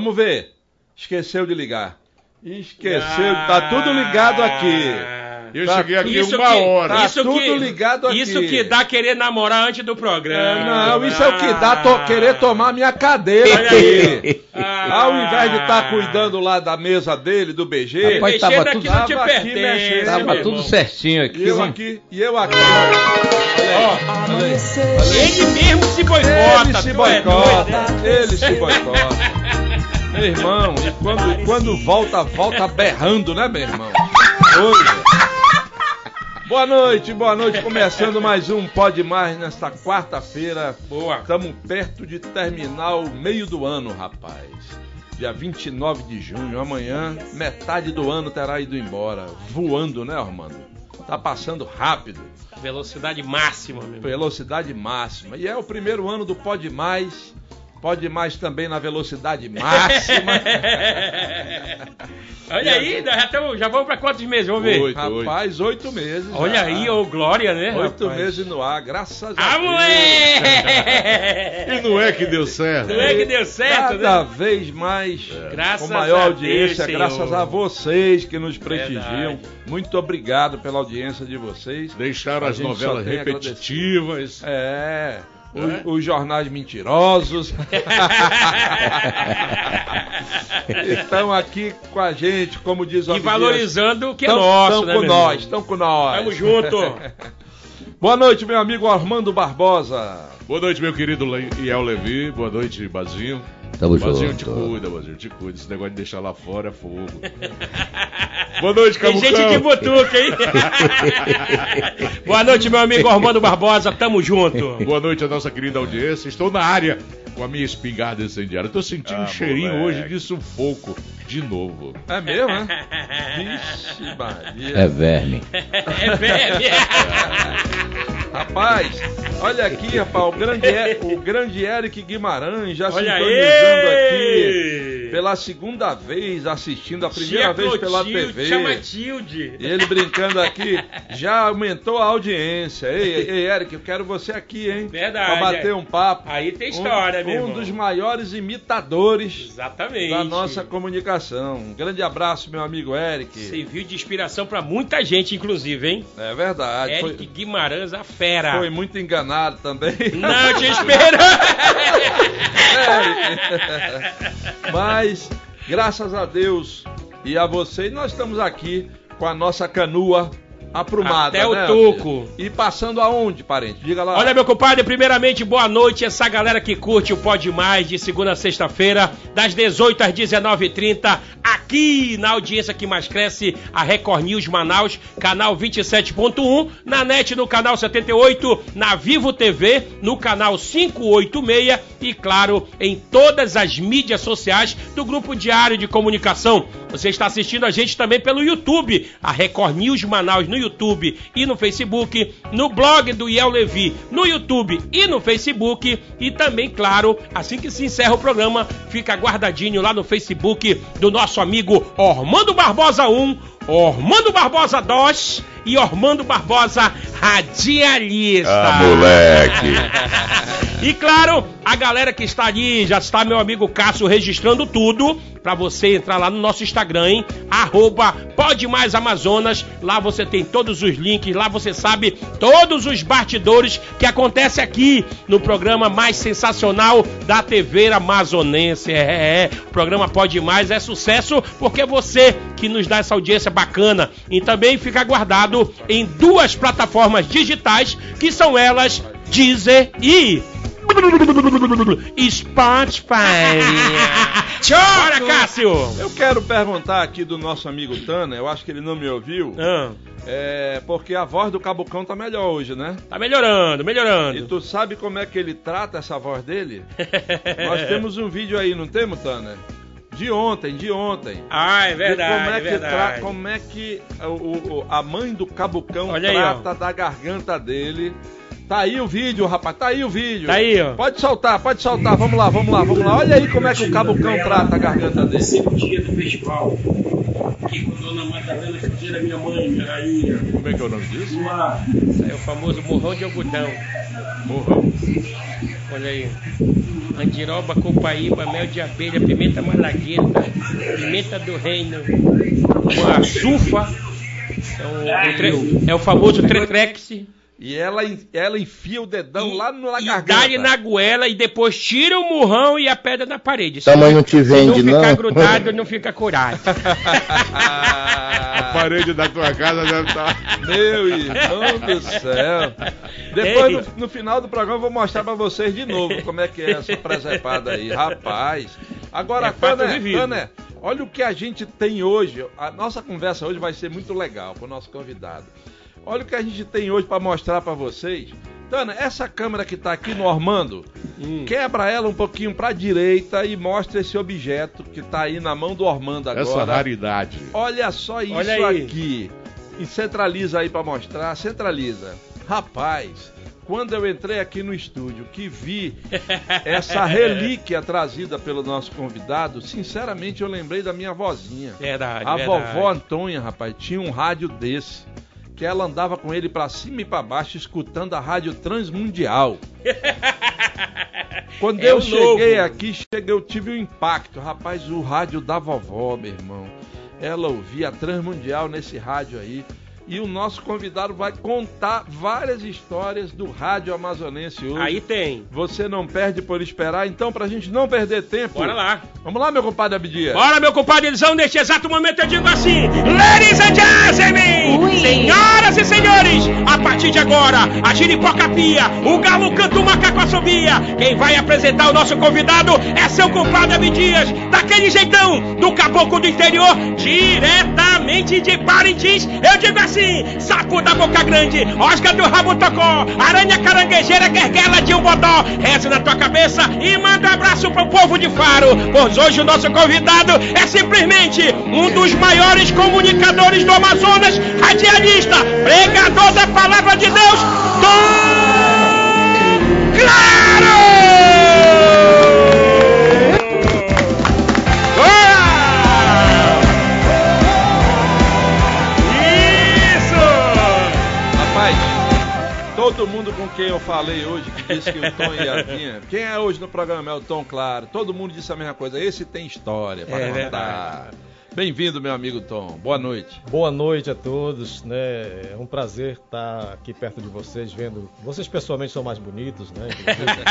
Vamos ver. Esqueceu de ligar. Esqueceu. Tá tudo ligado aqui. Eu Tá cheguei aqui Isso uma que- hora. Tá isso tudo que, ligado aqui. Isso que dá querer namorar antes do programa. Não, isso é o que dá to- querer tomar minha cadeira Olha aqui. Ah. Ao invés de estar cuidando lá da mesa dele, do BG, Rapaz, tava tudo- não te tava aqui pertence. mexendo. Tava tudo irmão. certinho e aqui. eu ó. aqui, e eu aqui. Olha aí. Ele mesmo se boicota. Ele se é boicota, ele se boicota. Meu irmão, e quando, quando volta, volta berrando, né, meu irmão? Oi. Boa noite, boa noite. Começando mais um Pode Mais nesta quarta-feira. Boa. Estamos perto de terminar o meio do ano, rapaz. Dia 29 de junho, amanhã, metade do ano terá ido embora. Voando, né, Armando? Tá passando rápido. Velocidade máxima, meu irmão. Velocidade máxima. E é o primeiro ano do Pode Mais. Pode Mais também na velocidade máxima. Olha aí, já, tamo, já vamos pra quantos meses? Vamos ver. Oito. Rapaz, oito meses. Olha já. aí, ô Glória, né? Oito rapaz? meses no ar, graças a Ah, Deus. moleque! E não é que deu certo. Não é que deu certo, Cada né? vez mais, Graças com maior a audiência, Deus, graças Senhor. a vocês que nos prestigiam. Verdade. Muito obrigado pela audiência de vocês. Deixaram A as novelas repetitivas. É. os- É? Os, jornais mentirosos estão aqui com a gente, como diz o E valorizando o que é Tão- nosso, tão né, com meu nós, estão com nós. Tamo junto. Boa noite, meu amigo Armando Barbosa. Boa noite, meu querido Iel Levi. Boa noite, Bazinho. Tamo Bazinho, te cuida, Bazinho, te cuida. Esse negócio de deixar lá fora é fogo. Boa noite, Tem Camucão. gente de butuca, hein? Boa noite, meu amigo Armando Barbosa. Tamo junto. Boa noite à nossa querida audiência. Estou na área com a minha espingarda incendiária. Estou sentindo Ah, um cheirinho moleque. hoje de sufoco. De novo. É mesmo, né? Vixe, Maria. É verme. É velho. Rapaz, olha aqui, rapaz, o grande, o grande Eric Guimarães já Olha sintonizando aí. aqui pela segunda vez, assistindo a primeira Tia vez pela Clotilde, TV. Chama Tilde. E ele brincando aqui, já aumentou a audiência. Ei, ei, Eric, eu quero você aqui, hein? Verdade, Pra bater é. um papo. Aí tem história, um, meu Um dos maiores imitadores Exatamente. da nossa comunicação. Um grande abraço, meu amigo Eric. Serviu de inspiração pra muita gente, inclusive, hein? É verdade. Eric Foi, Guimarães, a fera. foi muito enganado também. Não te espero. Mas, graças a Deus e a vocês, nós estamos aqui com a nossa canoa aprumada. Até o né, toco. E passando aonde, parente? Diga lá. Olha, meu compadre, primeiramente, boa noite. Essa galera que curte o Pode Mais de segunda a sexta-feira, das 18 às 19h30, aqui na audiência que mais cresce, a Record News Manaus, canal 27.1, na net no canal 78, na Vivo TV, no canal 586 e, claro, em todas as mídias sociais do Grupo Diário de Comunicação. Você está assistindo a gente também pelo YouTube, a Record News Manaus no YouTube e no Facebook, no blog do Iel Levi no YouTube e no Facebook e também, claro, assim que se encerra o programa, fica guardadinho lá no Facebook do nosso amigo Ormando Barbosa 1, Ormando Barbosa 2 e Ormando Barbosa Radialista. Ah, moleque. E claro, a galera que está ali, já está meu amigo Cássio registrando tudo, para você entrar lá no nosso Instagram, hein? Arroba Pode Mais Amazonas, lá você tem todos os links, lá você sabe todos os bastidores que acontece aqui no programa mais sensacional da TV amazonense. É, é, é. o programa Pode Mais é sucesso porque você que nos dá essa audiência bacana. E também fica guardado em duas plataformas digitais, que são elas Deezer e Spotify. Chora, Cássio! Eu quero perguntar aqui do nosso amigo Tana, eu acho que ele não me ouviu. Ah, É, porque a voz do Cabucão tá melhor hoje, né? tá melhorando, E melhorando. tu sabe como é que ele trata essa voz dele? Nós temos um vídeo aí, não temos, Tana? De ontem, de ontem. Ah, é De verdade, como é é que, verdade. tra- como é que o- o- a mãe do Cabucão Olha aí, trata da garganta dele. Tá aí o vídeo, rapaz, tá aí o vídeo. Tá aí, ó. Pode soltar, pode soltar. Vamos lá, vamos lá, vamos lá. Olha aí como é que o Cabucão trata a garganta dele. Terceiro dia do festival. Aqui com dona Madalena Cadeira, minha mãe, minha rainha. Como é que é o nome disso? Lá. É o famoso morrão de algodão. Morrão. Olha aí. Andiroba, copaíba, mel de abelha, pimenta malagueta, pimenta do reino, uma sufa. É o, o tre- é o famoso tretrex. E ela, ela enfia o dedão lá na e garganta. dá-lhe na goela e depois tira o murrão e a pedra na parede. Tamanho não te Se vende, não ficar não? grudado, não fica curado. A parede da tua casa deve estar. Meu irmão do céu. Depois, no, no final do programa, eu vou mostrar pra vocês de novo como é que é essa presepada aí. Rapaz. Agora, É. Tané, olha o que a gente tem hoje. A nossa conversa hoje vai ser muito legal com o nosso convidado. Olha o que a gente tem hoje pra mostrar pra vocês. Tana, essa câmera que tá aqui no Ormando, Hum. quebra ela um pouquinho pra direita e mostra esse objeto que tá aí na mão do Ormando agora. Essa raridade. Olha só isso Olha aqui. E centraliza aí pra mostrar, centraliza. Rapaz, quando eu entrei aqui no estúdio, que vi essa relíquia trazida pelo nosso convidado, sinceramente eu lembrei da minha vozinha. Verdade, A verdade. vovó Antônia, rapaz, tinha um rádio desse. Que ela andava com ele pra cima e pra baixo, escutando a rádio Transmundial. Quando É eu cheguei novo. aqui, cheguei, eu tive um impacto. Rapaz, o rádio da vovó, meu irmão. Ela ouvia a Transmundial nesse rádio aí. E o nosso convidado vai contar várias histórias do rádio amazonense hoje. Aí tem. Você não perde por esperar, então, pra gente não perder tempo. Bora lá. Vamos lá, meu compadre Abdias. Bora, meu compadre Elisão, neste exato momento eu digo assim: Ladies and gentlemen, senhoras e senhores, a partir de agora, a giripoca pia, o galo canta o macaco assobia. Quem vai apresentar o nosso convidado é seu compadre Abdias, daquele jeitão, do caboclo do interior, diretamente de Parintins. Eu digo assim: sapo da boca grande, osca do rabo tocó, aranha caranguejeira, guerguela de um bodó. Reze na tua cabeça e manda um abraço pro povo de Faro, pois hoje o nosso convidado é simplesmente um dos maiores comunicadores do Amazonas, radialista, pregador da palavra de Deus, Tom Claro! Todo mundo com quem eu falei hoje que disse que o Tom ia vir. Quem é hoje no programa é o Tom Claro. Todo mundo disse a mesma coisa. Esse tem história para É contar. verdade. Bem-vindo, meu amigo Tom. Boa noite. Boa noite a todos, né? É um prazer estar aqui perto de vocês, vendo. Vocês pessoalmente são mais bonitos, né?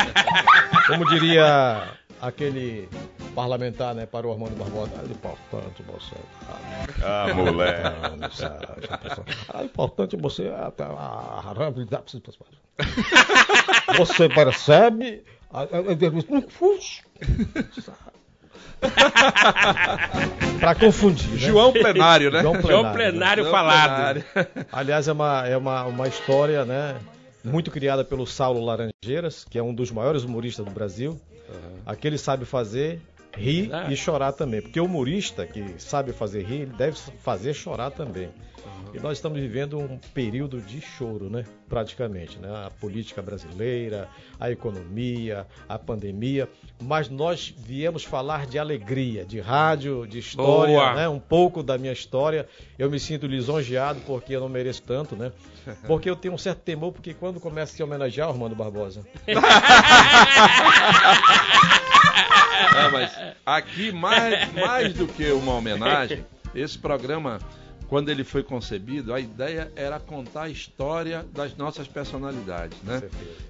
Como diria aquele parlamentar, né, para o Armando Barbosa, é importante você. Ah, moleque. É importante você. ah, tá, ah, Você percebe? Ah, Para confundir. Né? João Plenário, né? João João Plenário falado. Plenário. Aliás, é uma, é uma, uma história, né? Muito criada pelo Saulo Laranjeiras, que é um dos maiores humoristas do Brasil. Aquele sabe fazer rir Ah. e chorar também. Porque o humorista que sabe fazer rir, ele deve fazer chorar também. E nós estamos vivendo um período de choro, né? Praticamente, né? A política brasileira, a economia, a pandemia. Mas nós viemos falar de alegria, de rádio, de história, Boa. né? Um pouco da minha história. Eu me sinto lisonjeado porque eu não mereço tanto, né? Porque eu tenho um certo temor, porque quando começa a se homenagear o Armando Barbosa, É, mas aqui, mais, mais do que uma homenagem, esse programa, quando ele foi concebido, a ideia era contar a história das nossas personalidades, né?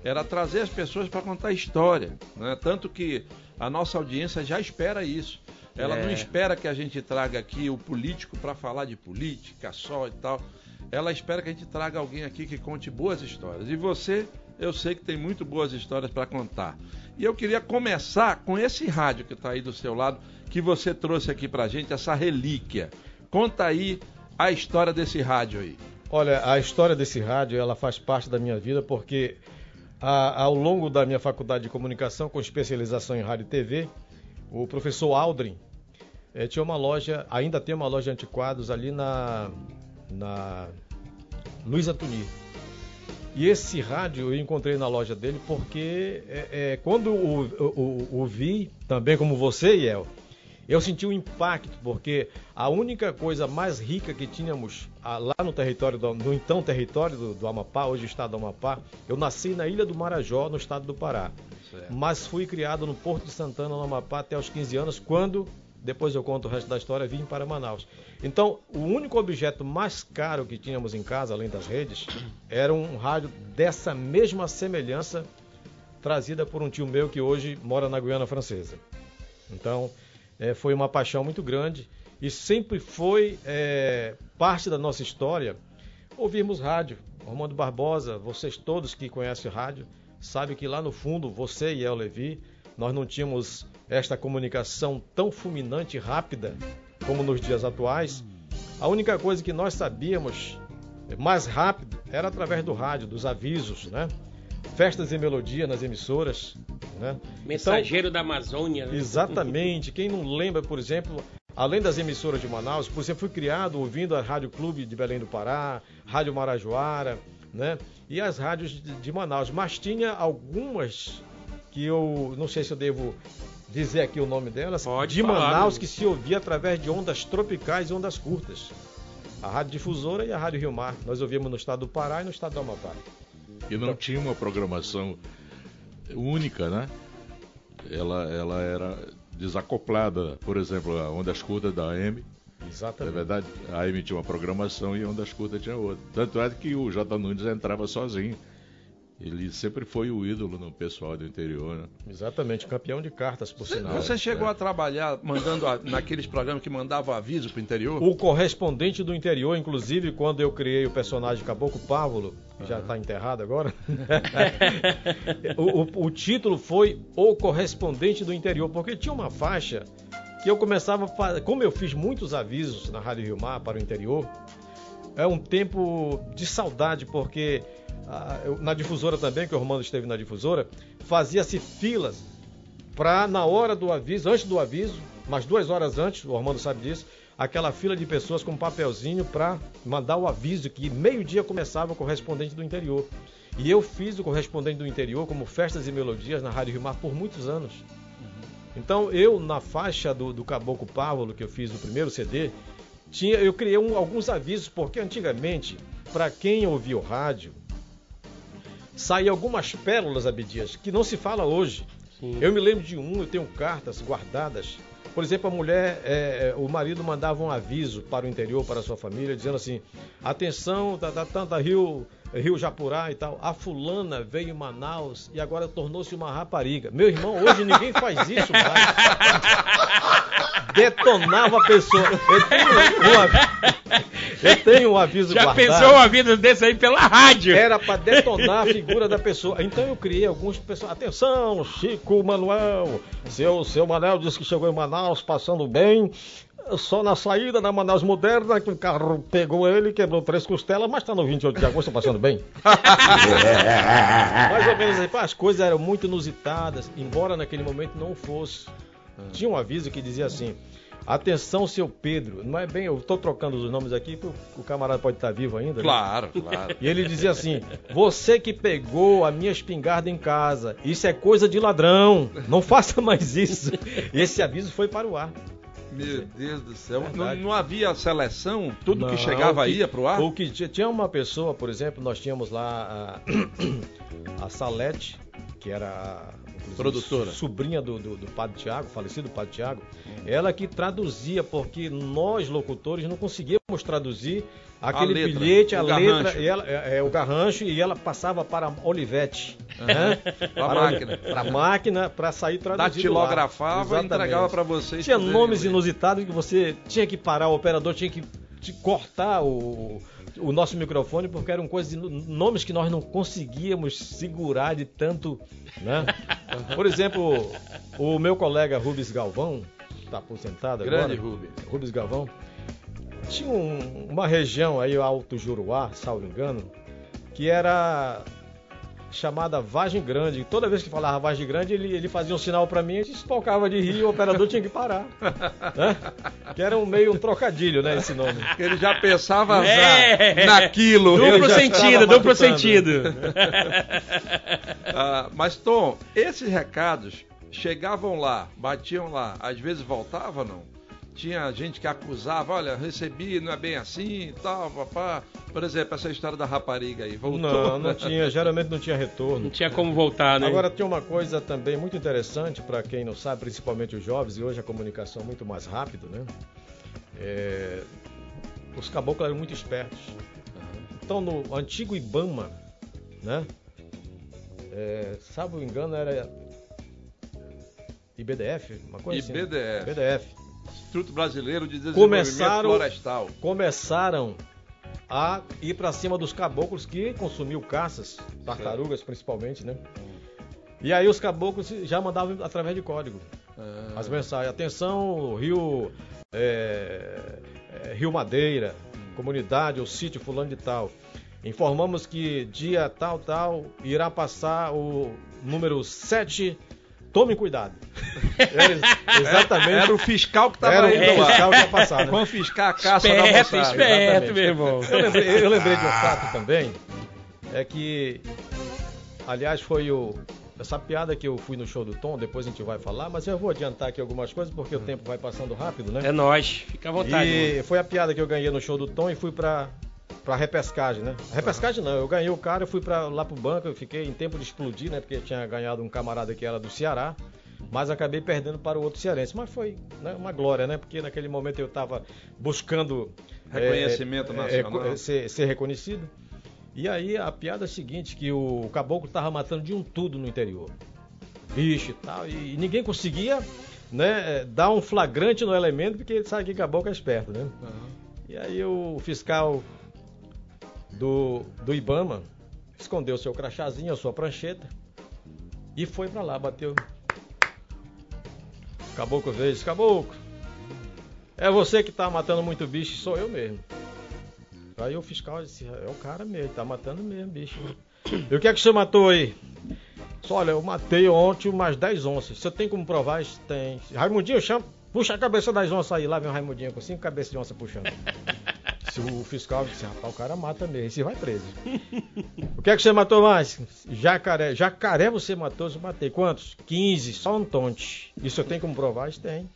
Era trazer as pessoas para contar a história, né? Tanto que a nossa audiência já espera isso. Ela É. não espera que a gente traga aqui o político para falar de política só e tal. Ela espera que a gente traga alguém aqui que conte boas histórias. E você eu sei que tem muito boas histórias para contar. E eu queria começar com esse rádio que está aí do seu lado, que você trouxe aqui para gente, essa relíquia. Conta aí a história desse rádio aí. Olha, a história desse rádio, ela faz parte da minha vida porque a, ao longo da minha faculdade de comunicação, com especialização em rádio e TV, o professor Aldrin eh, tinha uma loja, ainda tem uma loja de antiquados ali na, na Luiz Antoni. E esse rádio eu encontrei na loja dele porque é, é, quando o, o, o, o vi, também como você, Iel, eu senti um impacto, porque a única coisa mais rica que tínhamos ah, lá no território, do, no então território do, do, Amapá, hoje estado do Amapá, eu nasci na Ilha do Marajó, no estado do Pará. Certo. Mas fui criado no Porto de Santana, no Amapá, até os 15 anos, quando, depois eu conto o resto da história, vim para Manaus. Então, o único objeto mais caro que tínhamos em casa, além das redes, era um rádio dessa mesma semelhança, trazida por um tio meu que hoje mora na Guiana Francesa. Então, é, foi uma paixão muito grande e sempre foi é, parte da nossa história ouvirmos rádio. Romando Barbosa, vocês todos que conhecem rádio, sabem que lá no fundo, você e eu, Levi, nós não tínhamos esta comunicação tão fulminante e rápida como nos dias atuais. A única coisa que nós sabíamos mais rápido era através do rádio, dos avisos, né? Festas e melodia nas emissoras, né? Mensageiro então, da Amazônia. Né? Exatamente. Quem não lembra, por exemplo, além das emissoras de Manaus, por exemplo, fui criado ouvindo a Rádio Clube de Belém do Pará, Rádio Marajoara, né? E as rádios de, de Manaus. Mas tinha algumas que eu não sei se eu devo dizer aqui o nome delas, Pode de falar, Manaus, meu. que se ouvia através de ondas tropicais e ondas curtas. A Rádio Difusora e a Rádio Rio Mar. Nós ouvíamos no estado do Pará e no estado do Amapá. E não tinha uma programação única, né? Ela, ela era desacoplada, por exemplo, a Ondas Curtas da AM. Exatamente. É verdade, a AM tinha uma programação e a Ondas Curtas tinha outra. Tanto é que o J. Nunes entrava sozinho. Ele sempre foi o ídolo no pessoal do interior, né? Exatamente, campeão de cartas, por sinal. Você chegou é. a trabalhar mandando a, naqueles programas que mandavam aviso pro interior? O correspondente do interior, inclusive, quando eu criei o personagem Caboclo Pávolo, que já está enterrado agora, o, o, o título foi O Correspondente do Interior, porque tinha uma faixa que eu começava, a, como eu fiz muitos avisos na Rádio Rio Mar para o interior, é um tempo de saudade, porque na difusora também, que o Romano esteve na difusora, fazia-se filas para, na hora do aviso, antes do aviso, mas duas horas antes, o Romano sabe disso, aquela fila de pessoas com um papelzinho para mandar o aviso que meio-dia começava o correspondente do interior. E eu fiz o correspondente do interior como festas e melodias na Rádio Rio Mar por muitos anos. Então eu, na faixa do, do Caboclo Pávolo, que eu fiz no primeiro CD, tinha, eu criei um, alguns avisos, porque antigamente, para quem ouvia o rádio, saíam algumas pérolas, Abdias, que não se fala hoje. Sim. Eu me lembro de um, eu tenho cartas guardadas. Por exemplo, a mulher, é, é, o marido mandava um aviso para o interior, para a sua família, dizendo assim: atenção, da, da, da, da Rio, Rio Japurá e tal, a fulana veio em Manaus e agora tornou-se uma rapariga. Meu irmão, hoje ninguém faz isso mais. Detonava a pessoa. Eu tenho uma, eu tenho um aviso Já guardado. pensou um aviso desse aí pela rádio? Era para detonar a figura da pessoa. Então eu criei alguns pessoas. Atenção, Chico Manuel. Seu, seu Manuel disse que chegou em Manaus passando bem. Só na saída da Manaus Moderna que o carro pegou ele, quebrou três costelas, mas está no 28 de agosto passando bem. Mais ou menos aí, as coisas eram muito inusitadas, embora naquele momento não fosse. Tinha um aviso que dizia assim: Atenção, seu Pedro. Não é bem, eu estou trocando os nomes aqui, porque o camarada pode estar vivo ainda. Né? Claro, claro. E ele dizia assim: Você que pegou a minha espingarda em casa, isso é coisa de ladrão. Não faça mais isso. Esse aviso foi para o ar. Meu Deus do céu. Não, não, havia seleção? Tudo não, que chegava que, ia para o ar? O que tinha uma pessoa, por exemplo, nós tínhamos lá a, a Salete, que era produtora. Sobrinha do, do, do Padre Tiago, falecido Padre Tiago, ela que traduzia, porque nós, locutores, não conseguíamos traduzir aquele a letra, bilhete, a letra, e ela, é, é, o garrancho, e ela passava para Olivete. Uhum. Né? para a máquina. Para a máquina, para sair traduzido. Datilografava e entregava para vocês. Tinha nomes inusitados que você tinha que parar, o operador tinha que de cortar o, o nosso microfone porque eram coisas de nomes que nós não conseguíamos segurar de tanto, né? Por exemplo, o meu colega Rubens Galvão, está aposentado Grande agora. Rubens. Rubens Galvão. Tinha um- uma região aí, Alto Juruá, salvo engano, que era chamada Vagem Grande. Toda vez que falava Vagem Grande, ele, ele fazia um sinal pra mim, a gente espalcava de rir e o operador tinha que parar. né? Que era um meio um trocadilho, né, esse nome. Ele já pensava É. naquilo. Duplo sentido, duplo sentido. Ah, mas, Tom, esses recados chegavam lá, batiam lá, às vezes voltavam não? Tinha gente que acusava, olha, recebi, não é bem assim e tal, papá. Por exemplo, essa história da rapariga aí, voltou. Não, não tinha, geralmente não tinha retorno. Não tinha como voltar, né? Agora tem uma coisa também muito interessante para quem não sabe, principalmente os jovens, e hoje a comunicação é muito mais rápido, né? É, Os caboclos eram muito espertos. Então no antigo Ibama, né? É, salvo engano era IBDF, uma coisa assim. IBDF. Instituto Brasileiro de Desenvolvimento Começaram- Florestal. Começaram a ir para cima dos caboclos que consumiam caças, tartarugas principalmente, né? E aí os caboclos já mandavam através de código Ah, as mensagens. Atenção, Rio, é, é, Rio Madeira, comunidade ou sítio fulano de tal. Informamos que dia tal, tal, irá passar o número 7. Tome cuidado. Era exatamente. Era o fiscal que estava Era o lá. fiscal que ia passar, né? Confiscar a caça da Esperto, moçada. esperto, meu irmão. Eu lembrei, eu lembrei de um fato também, é que, aliás, foi o, essa piada que eu fui no show do Tom, depois a gente vai falar, mas eu vou adiantar aqui algumas coisas porque o tempo vai passando rápido, né? É nóis, fica à vontade. E mano. foi a piada que eu ganhei no show do Tom e fui pra, pra repescagem, né? Repescagem não, eu ganhei o cara, eu fui pra, lá pro banco, eu fiquei em tempo de explodir, né? Porque tinha ganhado um camarada que era do Ceará, mas acabei perdendo para o outro cearense. Mas foi né, uma glória, né? Porque naquele momento eu estava buscando Reconhecimento é, nacional. é, ser, ser reconhecido. E aí a piada é a seguinte, que o caboclo estava matando de um tudo no interior. Bicho e tal, e ninguém conseguia né, dar um flagrante no elemento, porque ele sabe que caboclo é esperto, né? E aí o fiscal do, do Ibama escondeu seu crachazinho, a sua prancheta, e foi pra lá, bateu. Caboclo veio, disse, caboclo, é você que tá matando muito bicho, sou eu mesmo. Aí o fiscal disse, é o cara mesmo, tá matando mesmo bicho. E o que é que você matou aí? Disse, Olha, eu matei ontem umas 10 onças. Você tem como provar? Disse, Tem. Raimundinho, chama, puxa a cabeça das onças aí. Lá vem o Raimundinho com cinco cabeças de onça puxando. Se o fiscal disse, rapaz, o cara mata mesmo, esse vai preso. o que é que você matou mais? Jacaré. Jacaré você matou, eu matei. Quantos? 15, só um tonte. Isso eu tenho como provar? Isso tem.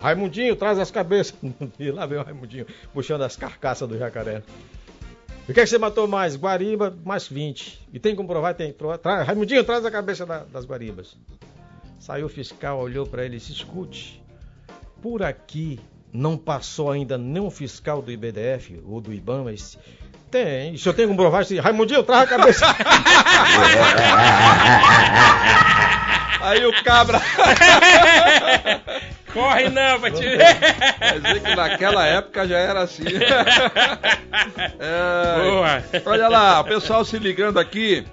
Raimundinho, traz as cabeças. E lá vem o Raimundinho puxando as carcaças do jacaré. O que é que você matou mais? Guariba, mais 20. E tem como provar? Tem. Tra... Raimundinho, traz a cabeça da- das guaribas. Saiu o fiscal, olhou para ele e disse: escute, por aqui não passou ainda nenhum fiscal do IBDF ou do IBAMA. Disse, tem. E se eu tenho como provar? Disse, Raimundinho, traz a cabeça. Aí o cabra. Corre não, pra te Quer dizer que naquela época já era assim. É, Boa. Olha lá, o pessoal se ligando aqui.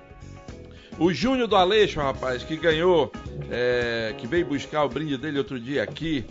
O Júnior do Aleixo, rapaz, que ganhou, é, que veio buscar o brinde dele outro dia aqui.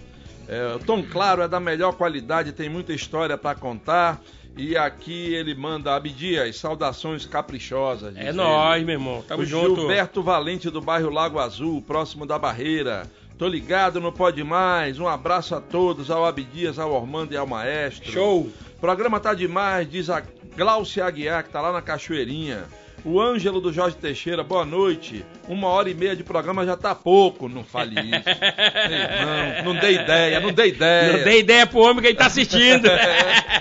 É, Tom Claro é da melhor qualidade, tem muita história pra contar. E aqui ele manda Abdias, saudações caprichosas. É nóis, meu irmão. Tamo o junto. Gilberto Valente do bairro Lago Azul, próximo da Barreira. Tô ligado, não pode mais. Um abraço a todos, ao Abdias, ao Ormando e ao Maestro. Show. Programa tá demais, diz a Glaucia Aguiar, que tá lá na Cachoeirinha. O Ângelo do Jorge Teixeira, boa noite. Uma hora e meia de programa já tá pouco. Não fale isso. Ei, não, não dei ideia, não dei ideia. Não dei ideia pro homem que ele tá assistindo.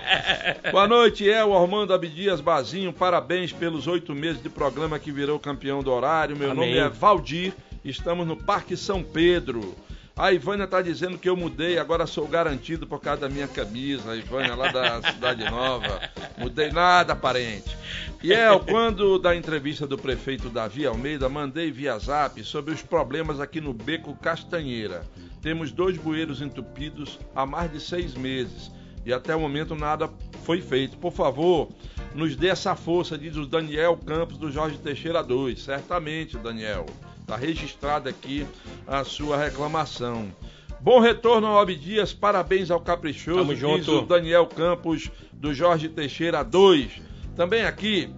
Boa noite, é o Armando Abdias Bazinho. Parabéns pelos oito meses de programa que virou campeão do horário. Meu Amém. nome é Valdir, estamos no Parque São Pedro. A Ivânia tá dizendo que eu mudei, agora sou garantido por causa da minha camisa. A Ivânia lá da Cidade Nova. Mudei nada, parente. E é, quando da entrevista do prefeito Davi Almeida, mandei via zap sobre os problemas aqui no Beco Castanheira. Temos dois bueiros entupidos há mais de seis meses. e até o momento nada foi feito. Por favor, nos dê essa força, diz o Daniel Campos do Jorge Teixeira 2. Certamente, Daniel. Está registrada aqui a sua reclamação. Bom retorno ao Abdias, parabéns ao Caprichoso, Tamo junto. Daniel Campos do Jorge Teixeira 2. Também aqui,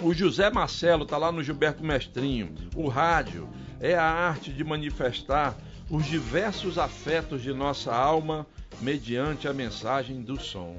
o José Marcelo está lá no Gilberto Mestrinho. O rádio é a arte de manifestar os diversos afetos de nossa alma mediante a mensagem do som.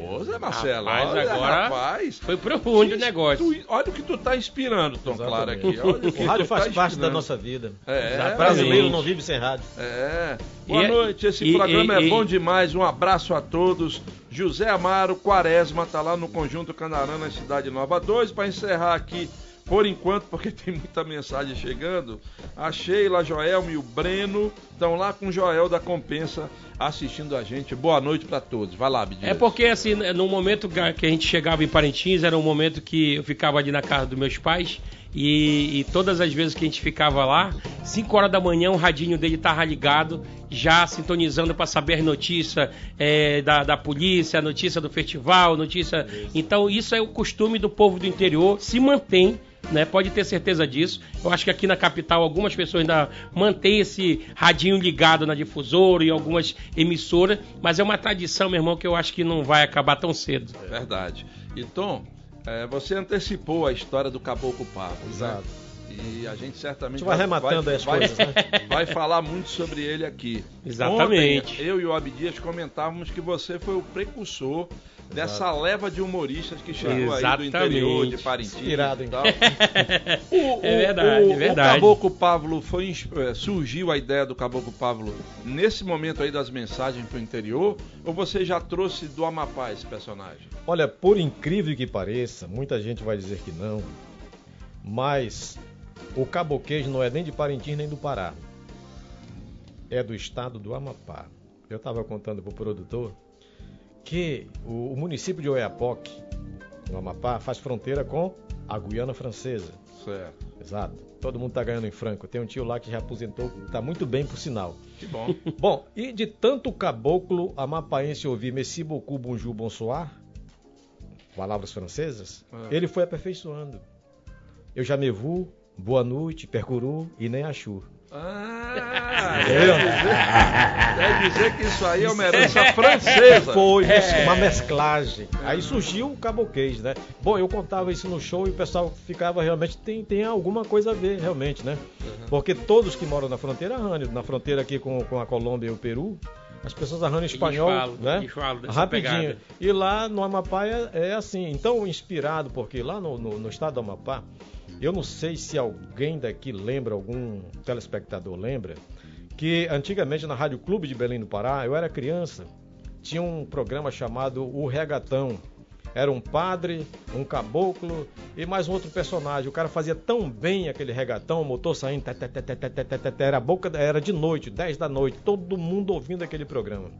Ô, Zé Marcelo, Rapaz, olha, agora rapaz. Foi profundo o negócio. Tu- olha o que tu tá inspirando, Tom Claro, aqui. Olha o que O rádio tu faz tá parte da nossa vida. É, brasileiro não vive sem rádio. é. Boa E- noite, esse e- programa e- é e- bom demais. Um abraço a todos. José Amaro Quaresma tá lá no Conjunto Canarana, na Cidade Nova 2. Para encerrar aqui, por enquanto, porque tem muita mensagem chegando, a Sheila, a Joelma e o Breno estão lá com o Joel da Compensa assistindo a gente. Boa noite para todos. Vai lá, Bidias. É porque, assim, no momento que a gente chegava em Parintins, era um momento que eu ficava ali na casa dos meus pais. E, e todas as vezes que a gente ficava lá, 5 horas da manhã, o radinho dele tava ligado, já sintonizando para saber notícia é, da, da polícia, notícia do festival, notícia. Então, isso é o costume do povo do interior, se mantém. Né, pode ter certeza disso. Eu acho que aqui na capital algumas pessoas ainda mantêm esse radinho ligado na difusora e algumas emissoras, mas é uma tradição, meu irmão, que eu acho que não vai acabar tão cedo. Verdade. E Tom, é, você antecipou a história do Caboclo Pavo. né? Exato. E a gente certamente A gente vai rematando aí as vai, coisas, né? vai falar muito sobre ele aqui. Exatamente. Ontem, eu e o Abdias comentávamos que você foi o precursor dessa leva de humoristas que chegou aí do Exatamente. interior, de Parintins Inspirado, e tal. O, É verdade, o, é verdade. O Caboclo Pablo foi, eh, surgiu a ideia do Caboclo Pablo nesse momento aí das mensagens pro interior ou você já trouxe do Amapá esse personagem? Olha, por incrível que pareça, muita gente vai dizer que não, mas o caboquejo não é nem de Parintins nem do Pará. É do estado do Amapá. Eu estava contando para o produtor que o, o município de Oiapoque, no Amapá, faz fronteira com a Guiana Francesa. Certo. Exato. Todo mundo tá ganhando em franco. Tem um tio lá que já aposentou, tá muito bem por sinal. Que bom. Bom, e de tanto caboclo amapaense ouvir Messi beaucoup bonjour bonsoir, palavras francesas, Ah. ele foi aperfeiçoando. Eu já me vu, boa noite, percuru e nem achu. Ah, quer dizer, dizer que isso aí é uma herança francesa. Foi isso, uma mesclagem. Aí surgiu o caboquês, né? Bom, eu contava isso no show e o pessoal ficava realmente, tem, tem alguma coisa a ver, realmente, né? Porque todos que moram na fronteira arranham, na fronteira aqui com, com a Colômbia e o Peru, as pessoas arranham espanhol, falam, né? Rapidinho. pegada. E lá no Amapá é, é assim. Então, inspirado, porque lá no, no- no estado do Amapá, eu não sei se alguém daqui lembra, algum telespectador lembra, que antigamente na Rádio Clube de Belém do Pará, eu era criança, tinha um programa chamado O Regatão. Era um padre, um caboclo e mais um outro personagem. O cara fazia tão bem aquele regatão, o motor saindo, era boca, era de noite, 10 da noite, todo mundo ouvindo aquele programa.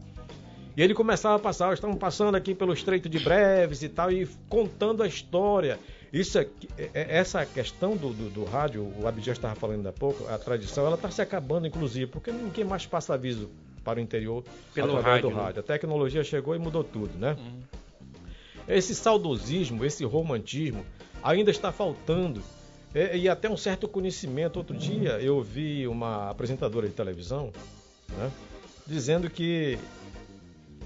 E ele começava a passar, estavam passando aqui pelo Estreito de Breves e tal, e contando a história. Isso aqui, é- é- essa questão do, do, do rádio, o Abdias estava falando há pouco, a tradição, ela está se acabando, inclusive, porque ninguém mais passa aviso para o interior Pelo através rádio, do né? rádio. A tecnologia chegou e mudou tudo, né? Esse saudosismo, esse romantismo, ainda está faltando. É, e até um certo conhecimento. Outro dia eu ouvi uma apresentadora de televisão né, dizendo que,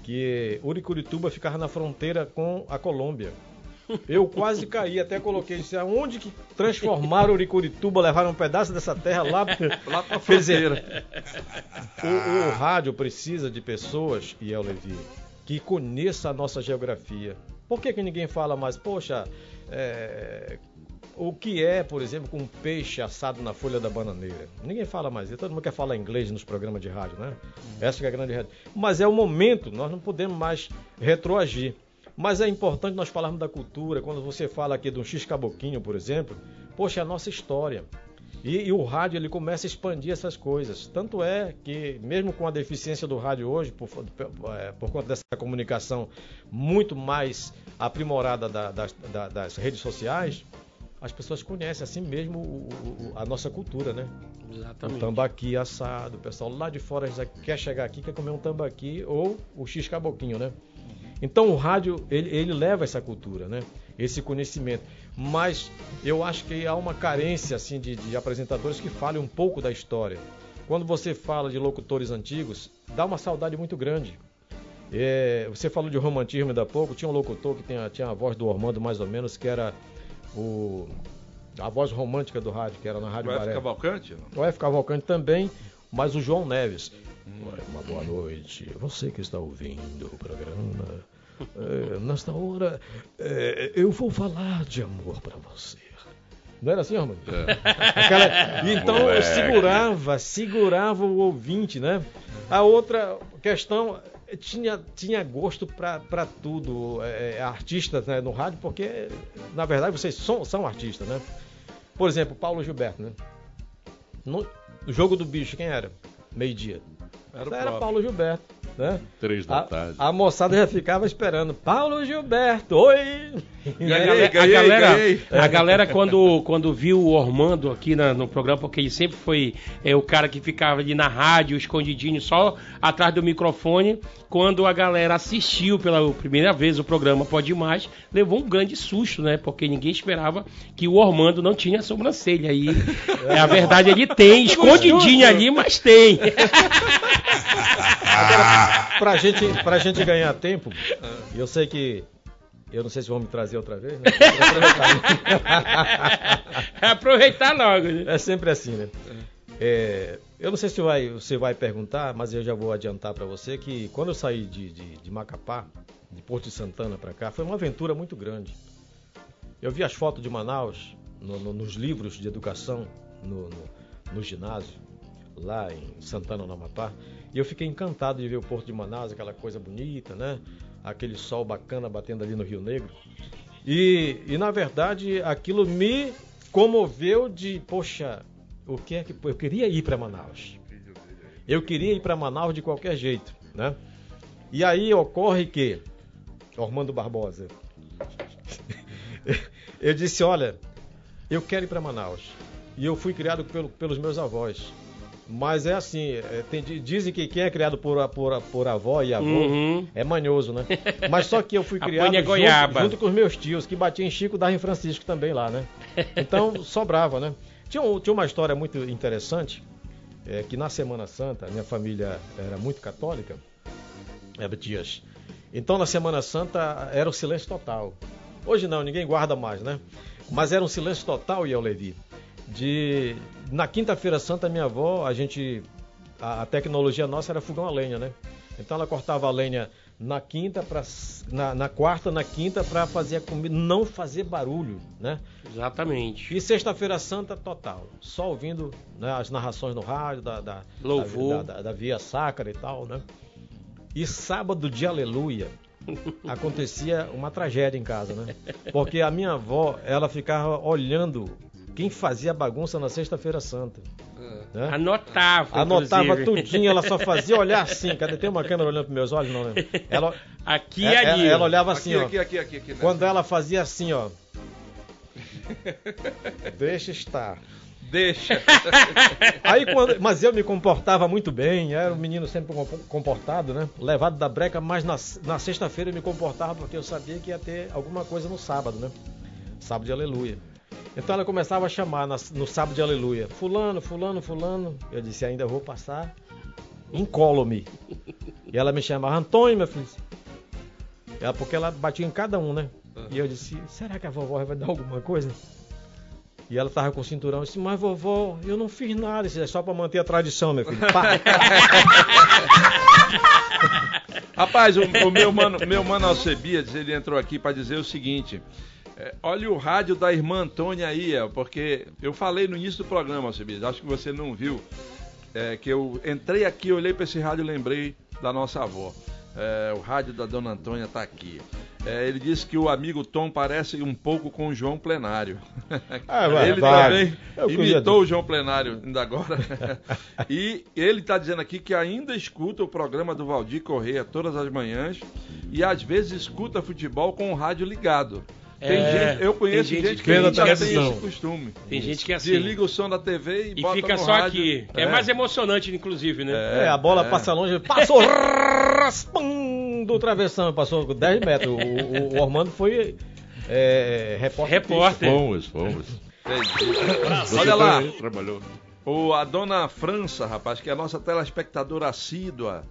que Uricurituba ficava na fronteira com a Colômbia. Eu quase caí, até coloquei isso. Aonde que transformaram Uricurituba, levaram um pedaço dessa terra lá Lá pra fronteira. o, o rádio precisa de pessoas, e é o Levi, que conheça a nossa geografia. Por que, que ninguém fala mais, poxa, é, o que é, por exemplo, com um peixe assado na folha da bananeira? Ninguém fala mais isso. Todo mundo quer falar inglês nos programas de rádio, né? Essa que é a grande realidade. Mas é o momento, nós não podemos mais retroagir. Mas é importante nós falarmos da cultura. Quando você fala aqui de um X Caboquinho, por exemplo, poxa, é a nossa história. E, e o rádio ele começa a expandir essas coisas. Tanto é que, mesmo com a deficiência do rádio hoje, por, por, é, por conta dessa comunicação muito mais aprimorada da- das, da- das redes sociais, as pessoas conhecem assim mesmo o- o- a nossa cultura, né? O Exatamente. tambaqui assado, o pessoal lá de fora já quer chegar aqui, quer comer um tambaqui ou o X caboquinho, né? Então o rádio, ele, ele leva essa cultura, né? Esse conhecimento. Mas eu acho que há uma carência assim de, de apresentadores que falem um pouco da história. Quando você fala de locutores antigos, dá uma saudade muito grande. É, você falou de romantismo ainda há pouco, tinha um locutor que tinha, tinha a voz do Ormando mais ou menos, que era o, a voz romântica do rádio, que era na Rádio Baré. ficar Cavalcante? não? O F. Cavalcante também, mas o João Neves. Uma boa noite. Você que está ouvindo o programa. É, nesta hora, é, eu vou falar de amor para você. Não era assim, Armando? Aquela- Então eu Moleque. segurava, segurava o ouvinte, né? A outra questão tinha, tinha gosto para tudo, é, artistas né, no rádio, porque na verdade vocês são, são artistas, né? Por exemplo, Paulo Gilberto, né? No, jogo do bicho, quem era? Meio-dia. Era Era. Paulo Gilberto, né? Três da A, tarde. a moçada já ficava esperando. Paulo Gilberto, oi! Ganhei, a ganhei, galera, ganhei. a galera quando, quando viu o Ormando aqui na- no programa, porque ele sempre foi é, o cara que ficava ali na rádio, escondidinho, só atrás do microfone. Quando a galera assistiu pela primeira vez o programa Pode Mais, levou um grande susto, né? Porque ninguém esperava que o Ormando não tinha sobrancelha. E é a verdade, ele tem, escondidinho ali, mas tem. pra gente, pra gente ganhar tempo, eu sei que. Eu não sei se vão me trazer outra vez, né? Aproveitar, né? Aproveitar logo. né? É sempre assim, né? É, eu não sei se vai, você vai perguntar, mas eu já vou adiantar para você que quando eu saí de, de, de Macapá, de Porto de Santana para cá, foi uma aventura muito grande. Eu vi as fotos de Manaus no- no- nos livros de educação no, no- no ginásio, lá em Santana, no Amapá, e eu fiquei encantado de ver o Porto de Manaus, aquela coisa bonita, né? Aquele sol bacana batendo ali no Rio Negro. E, e na verdade aquilo me comoveu de, poxa, o que é que eu queria ir para Manaus. Eu queria ir para Manaus de qualquer jeito, né? E aí ocorre que Ormando Barbosa eu disse, olha, eu quero ir para Manaus. E eu fui criado pelo- pelos meus avós. Mas é assim, é, tem- dizem que quem é criado por, por, por avó e avô Uhum. é manhoso, né? Mas só que eu fui criado junto, junto com os meus tios, que batiam em Chico, dava em Francisco também lá, né? Então, sobrava, né? Tinha, um- tinha uma história muito interessante, é, que na Semana Santa, minha família era muito católica, era dias. Então, na Semana Santa, era o silêncio total. Hoje não, ninguém guarda mais, né? Mas era um silêncio total, Iel Levi. De... Na quinta-feira santa, minha avó, a gente... A, a tecnologia nossa era fogão a lenha, né? Então ela cortava a lenha na quinta, pra, na, na quarta, na quinta, para fazer a comida, não fazer barulho, né? Exatamente. E sexta-feira santa total, só ouvindo né, as narrações no rádio, da, da, Louvor. da, da, da via sacra e tal, né? E sábado de aleluia acontecia uma tragédia em casa, né? Porque a minha avó, ela ficava olhando quem fazia bagunça na sexta-feira santa. Né? Anotava. Anotava inclusive. tudinho, ela só fazia olhar assim. Cadê? Tem uma câmera olhando para meus olhos? Não, né? Ela, Aqui e é- ali. é- ela olhava assim, aqui, ó. aqui, aqui, aqui, aqui, né? Quando ela fazia assim, ó. Deixa estar. Deixa. Aí quando, mas eu me comportava muito bem, era um menino sempre com- comportado, né? Levado da breca, mas na, na sexta-feira eu me comportava porque eu sabia que ia ter alguma coisa no sábado, né? Sábado de aleluia. Então ela começava a chamar no sábado de aleluia: Fulano, Fulano, Fulano. Eu disse: Ainda vou passar incólume. E ela me chamava Antônio, meu filho. Ela, porque ela batia em cada um, né? E eu disse: Será que a vovó vai dar alguma coisa? E ela tava com o cinturão. Eu disse: Mas vovó, eu não fiz nada. Isso é só pra manter a tradição, meu filho. Rapaz, o, o meu mano, meu mano Alcebiades, ele entrou aqui para dizer o seguinte. É, olha o rádio da irmã Antônia aí, é, porque eu falei no início do programa, Alcebiades, acho que você não viu, é, que eu entrei aqui, olhei para esse rádio e lembrei da nossa avó. É, o rádio da dona Antônia tá aqui. É, ele disse que o amigo Tom parece um pouco com o João Plenário. Ah, ele verdade. Eu também queria- imitou o João Plenário ainda agora. e ele está dizendo aqui que ainda escuta o programa do Valdir Correia todas as manhãs e às vezes escuta futebol com o rádio ligado. Tem É, gente, eu conheço tem gente, gente que que ainda tem assim. esse costume. Tem gente que é assim. Desliga o som da TV e, E bota fica no só rádio. aqui. que É. mais emocionante, inclusive, né? É, a bola passa longe, passou raspam do travessão, passou 10 metros. O, o- o Ormando foi é, repórter. Repórter. Fomos, fomos. Olha lá, Trabalhou. o, a dona França, rapaz, que é a nossa telespectadora assídua,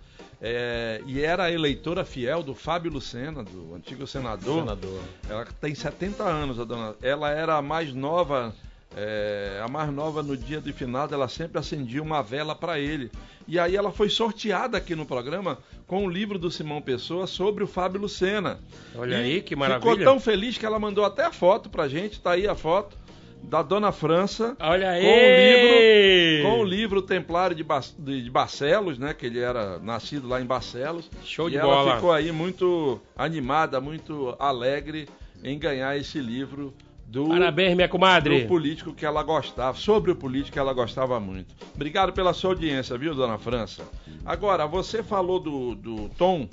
é, e era a eleitora fiel do Fábio Lucena, do antigo senador. Senador. Ela tem 70 anos, a dona. Ela era a mais nova, é, a mais nova no dia de finado, ela sempre acendia uma vela para ele. E aí ela foi sorteada aqui no programa com o livro do Simão Pessoa sobre o Fábio Lucena. Olha E aí, que maravilha. Ficou tão feliz que ela mandou até a foto pra gente, tá aí a foto da dona França Olha aí! com o livro, com o livro Templário de, Bas- de- de Barcelos, né? Que ele era nascido lá em Barcelos. Show de e bola. ela ficou aí muito animada, muito alegre em ganhar esse livro do, Parabéns, minha comadre. do político que ela gostava, sobre o político que ela gostava muito. Obrigado pela sua audiência, viu, dona França? Agora, você falou do, do Tom,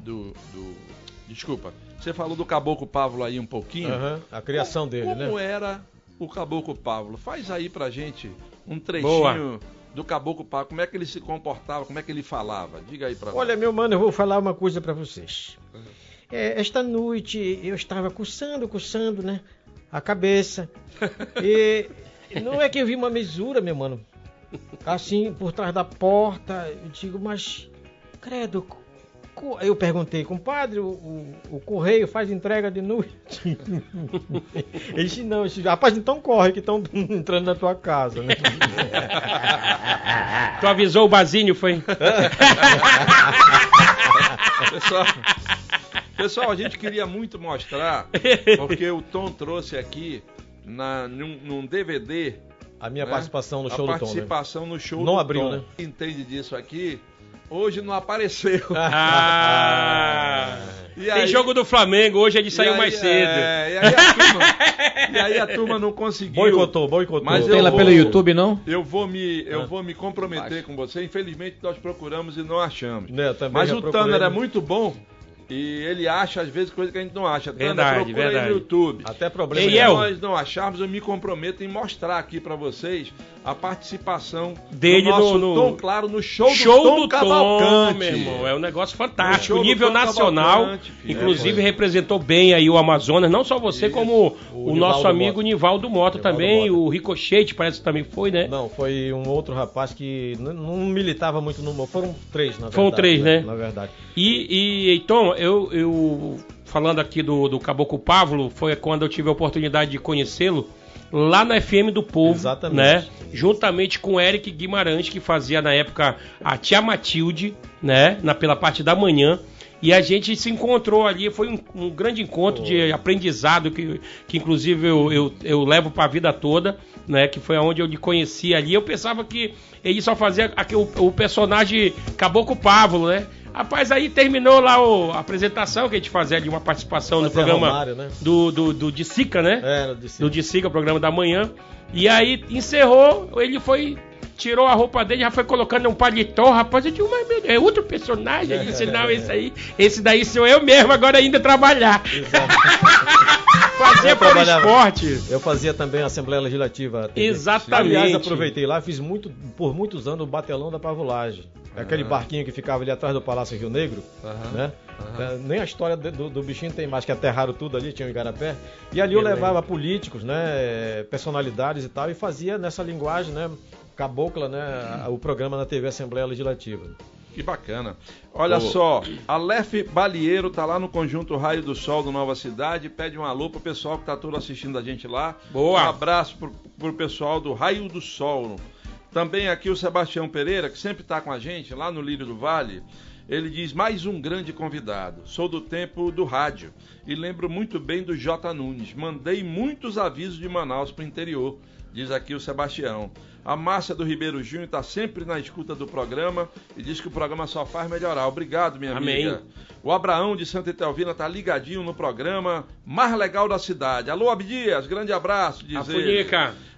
do, do- Desculpa, você falou do Caboclo Pávolo aí um pouquinho. Aham, a criação dele, Como né? era o Caboclo Pávolo? Faz aí pra gente um trechinho Boa. do Caboclo Pávolo. Como é que ele se comportava? Como é que ele falava? Diga aí pra nós. Olha, meu mano, eu vou falar uma coisa pra vocês. É, esta noite eu estava coçando, coçando, né? A cabeça. E não é que eu vi uma mesura, meu mano. Assim, por trás da porta. Eu digo, mas. Credo. Eu perguntei, compadre, o, o, o correio faz entrega de noite? Ele disse, não, eu disse, rapaz, então corre que estão entrando na tua casa, né? Tu avisou o Bazinho, foi? Pessoal, pessoal, a gente queria muito mostrar, porque o Tom trouxe aqui na, num, num DVD A minha né, participação no a show do Tom, né? participação no show Não do abriu, Tom. né? Quem entende disso aqui, hoje não apareceu. Ah! E Tem aí- jogo do Flamengo, hoje ele saiu aí, mais cedo. é, e, aí a turma, e aí a turma não conseguiu. Boicotou, boicotou. Mas Tem eu lá vou- pelo YouTube, não? Eu vou me, eu Ah. vou me comprometer com você. Infelizmente nós procuramos e não achamos. Né, eu também Mas o é né? muito bom e ele acha às vezes coisa que a gente não acha. Tanner, Verdade, procura aí verdade. no YouTube. Até problema. Se El. nós não acharmos, eu me comprometo em mostrar aqui pra vocês a participação Dele do nosso no- no- Tom Claro no show, Show do Tom do Tom, Cavalcante. meu irmão. É um negócio fantástico. Nível Tom nacional. Inclusive É, foi. representou bem aí o Amazonas. Não só você, Isso. como O o, nosso Nivaldo amigo Mota. Nivaldo Mota Nivaldo também. Mota. O Ricochete parece que também foi, né? Não, foi um outro rapaz que n- não militava muito no. Foram três, na verdade. Foram três, né? Na verdade. E, e então, eu, eu falando aqui do, do Caboclo Pávolo, foi quando eu tive a oportunidade de conhecê-lo lá na FM do Povo, Exatamente. né? Juntamente com o Eric Guimarães, que fazia na época a Tia Matilde, né? Na, pela parte da manhã. E a gente se encontrou ali, foi um, um grande encontro de aprendizado que, que inclusive eu, eu, eu levo para a vida toda, né? Que foi onde eu lhe conheci ali. Eu pensava que ele só fazia aqui, o, o personagem Caboclo Pávolo, né? Rapaz, aí terminou lá o- a apresentação que a gente fazia ali, uma participação no Fazia programa Romário, né? do, do, do de Sica, né? De do Diciga, o programa da manhã. E aí encerrou, ele foi, tirou a roupa dele, já foi colocando um paletó, rapaz. Eu digo, mas meu Deus, é outro personagem? Ele disse, não, esse aí, esse daí sou eu mesmo, agora ainda trabalhar. Fazer por esporte. Eu fazia também a Assembleia Legislativa. TV. Exatamente. Aliás, aproveitei lá, fiz muito, por muitos anos o batelão da pavulagem. Aquele barquinho que ficava ali atrás do Palácio Rio Negro, né? É, Nem a história do, do bichinho tem mais, que aterraram tudo ali, tinha um igarapé. E ali eu levava políticos, né? Personalidades e tal, e fazia nessa linguagem, né? Cabocla, né? O programa na TV Assembleia Legislativa. Que bacana. Olha só, Aleph Balieiro tá lá no conjunto Raio do Sol do Nova Cidade. Pede um alô pro pessoal que tá todo assistindo a gente lá. Boa. Um abraço pro, pro pessoal do Raio do Sol. Também aqui o Sebastião Pereira, que sempre tá com a gente lá no Lírio do Vale. Ele diz: mais um grande convidado. Sou do tempo do rádio e lembro muito bem do J. Nunes. Mandei muitos avisos de Manaus pro interior, diz aqui o Sebastião. A Márcia do Ribeiro Júnior está sempre na escuta do programa e diz que o programa só faz melhorar. Obrigado, minha Amém. amiga. O Abraão de Santa Etelvina tá ligadinho no programa mais legal da cidade. Alô, Abdias, grande abraço, diz A ele.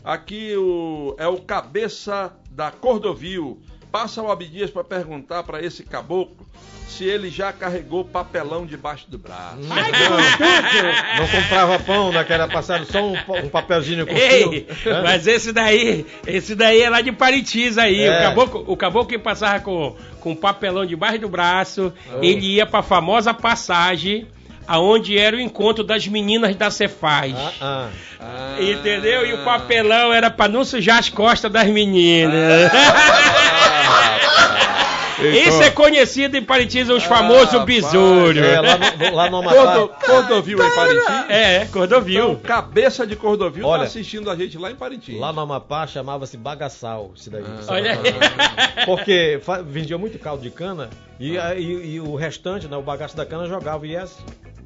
Aqui o, é o cabeça da Cordovil. Passa o Abdias para perguntar para esse caboclo se ele já carregou papelão debaixo do braço. Não comprava pão, naquela passada só um, um papelzinho com Ei, fio. mas esse daí, esse daí é lá de Paritis aí. É. O, caboclo, o caboclo que passava com, com papelão debaixo do braço, Oh. ele ia pra famosa passagem, aonde era o encontro das meninas da Cefaz. Ah, ah. Ah. Entendeu? E o papelão era pra não sujar as costas das meninas. Isso é conhecido em Parintins, os famosos rapaz. besouros. É, lá no, lá no Cordo, Amapá. Cordovil em Parintins? É, Cordovil. Então, cabeça de Cordovil Olha, tá assistindo a gente lá em Parintins. Lá no Amapá chamava-se bagaçal, isso daí. Ah. Olha aí. Porque vendia muito caldo de cana e, a- e- e o restante, né, o bagaço da cana jogava e as,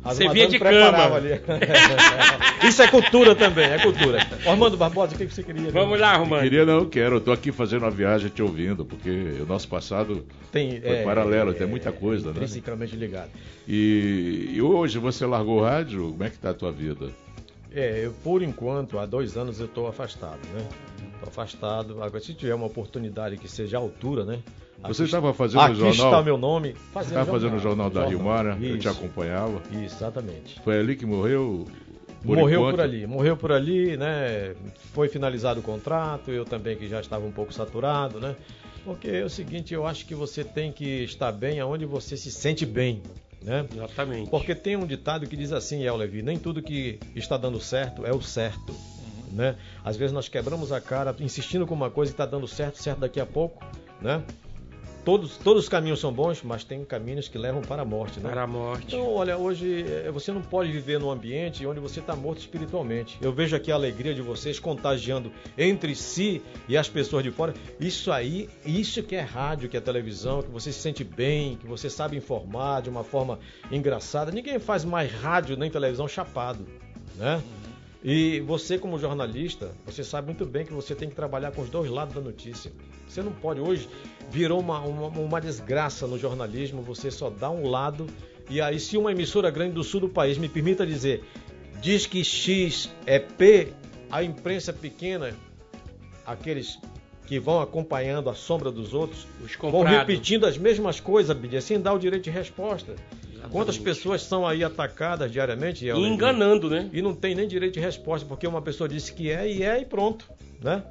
as Você via de cama. ali. Isso é cultura também, é cultura. Armando Barbosa, o que você queria? Vamos lá, Romano. Queria não, quero. Eu tô aqui fazendo uma viagem te ouvindo, porque o nosso passado Tem, foi paralelo, tem muita coisa, né? Intrinsecamente ligado. E, e hoje você largou o rádio, como é que tá a tua vida? É, eu, por enquanto, há dois anos eu estou afastado, né? Afastado. Agora, se tiver uma oportunidade que seja à altura, né? Você Aqui- estava fazendo Aqui o jornal? está meu nome. Estava fazendo o jornal da Rio Mara, eu te Isso, acompanhava. Exatamente. Foi ali que morreu? morreu enquanto? por ali, morreu por ali, né? Foi finalizado o contrato, eu também que já estava um pouco saturado, né? Porque é o seguinte, eu acho que você tem que estar bem aonde você se sente bem, né? Exatamente. Porque tem um ditado que diz assim, El Levi, nem tudo que está dando certo é o certo, né? Às vezes nós quebramos a cara insistindo com uma coisa que está dando certo, certo daqui a pouco, né? Todos, todos os caminhos são bons, mas tem caminhos que levam para a morte, né? Para a morte. Então, olha, hoje eh, você não pode viver num ambiente onde você está morto espiritualmente. Eu vejo aqui a alegria de vocês contagiando entre si e as pessoas de fora. Isso aí, isso que é rádio, que é televisão, que você se sente bem, que você sabe informar de uma forma engraçada. Ninguém faz mais rádio nem televisão chapado, né? E você, como jornalista, você sabe muito bem que você tem que trabalhar com os dois lados da notícia. Você não pode. Hoje virou uma, uma, uma desgraça no jornalismo, você só dá um lado. E aí, se uma emissora grande do sul do país me permita dizer, diz que X é P, a imprensa pequena, aqueles que vão acompanhando a sombra dos outros, Os vão repetindo as mesmas coisas, Bidia, sem dar o direito de resposta. Quantas pessoas são aí atacadas diariamente? E enganando, né? E não tem nem direito de resposta, porque uma pessoa disse que é e é e pronto, né?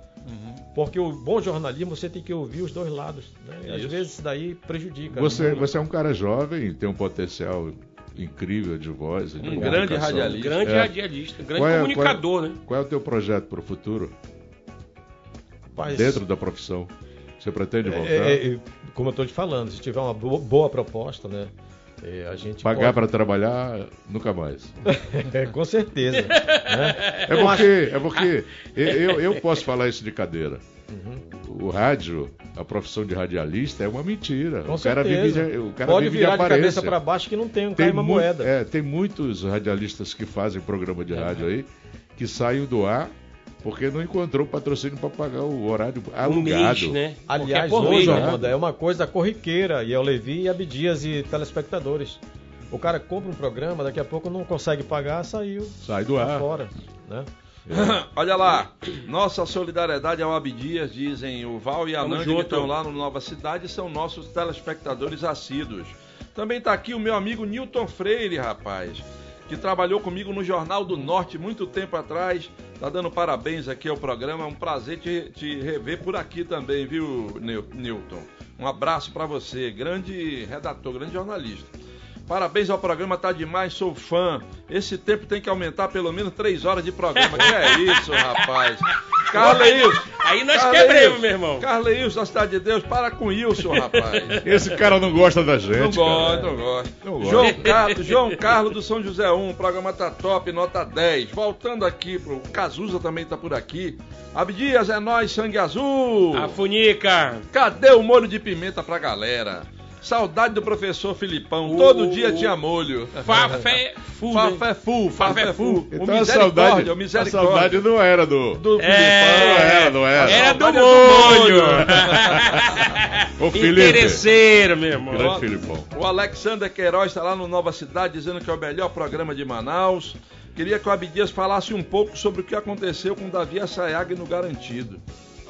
Porque o bom jornalismo você tem que ouvir os dois lados, né? E às vezes isso daí prejudica. Você, né? você é um cara jovem, tem um potencial incrível de voz. de Um grande radialista. Grande É. radialista, grande Qual é- comunicador, né? Qual é o teu projeto para o futuro, Rapaz, dentro da profissão? Você pretende é, voltar? é, é, como eu estou te falando, se tiver uma boa, boa proposta, né? É, a gente Pagar pode- para trabalhar, nunca mais. É, com certeza. né? É porque, é porque eu, eu posso falar isso de cadeira. Uhum. O rádio, a profissão de radialista é uma mentira. Com o cara certeza. vive de, o cara Pode vive virar de cabeça para baixo que não tem um tem, cai uma moeda. é, tem muitos radialistas que fazem programa de rádio aí que saem do ar porque não encontrou patrocínio para pagar o horário Um alugado. mês, né? Aliás, é por hoje, né? Armando, é uma coisa corriqueira. E eu Levi e Abdias e telespectadores. O cara compra um programa, daqui a pouco não consegue pagar, saiu. Sai do Tá ar. fora. Né? Olha lá, nossa solidariedade ao Abdias, dizem o Val e a Nandi que estão lá no Nova Cidade, são nossos telespectadores assíduos. Também está aqui o meu amigo Newton Freire, rapaz, que trabalhou comigo no Jornal do Norte muito tempo atrás. Tá dando parabéns aqui ao programa, é um prazer te, te rever por aqui também, viu, Newton? Um abraço para você, grande redator, grande jornalista. Parabéns ao programa, tá demais, sou fã. Esse tempo tem que aumentar pelo menos três horas de programa. Que é isso, rapaz? Carleilson. Aí nós Carleilson, quebremos, meu irmão. Carleilson da Cidade de Deus, para com isso, rapaz. Esse cara não gosta da gente. Não gosto, não gosto. João Carlos, João Carlos do São José 1, o programa tá top, nota 10. Voltando aqui pro Cazuza também tá por aqui. Abdias é nós, sangue azul. A funica. Cadê o molho de pimenta pra galera? Saudade do professor Filipão, todo O- dia tinha molho. Fafé full. né? Fafé full, fafé full. Então o a misericórdia, saudade, o a misericórdia. saudade não era do. do É, Não era, não era. Era do molho. Ô, Felipe. Interesseiro, meu irmão. Grande Filipão. O Alexander Queiroz está lá no Nova Cidade dizendo que é o melhor programa de Manaus. Queria que o Abdias falasse um pouco sobre o que aconteceu com o Davi Assayag no Garantido.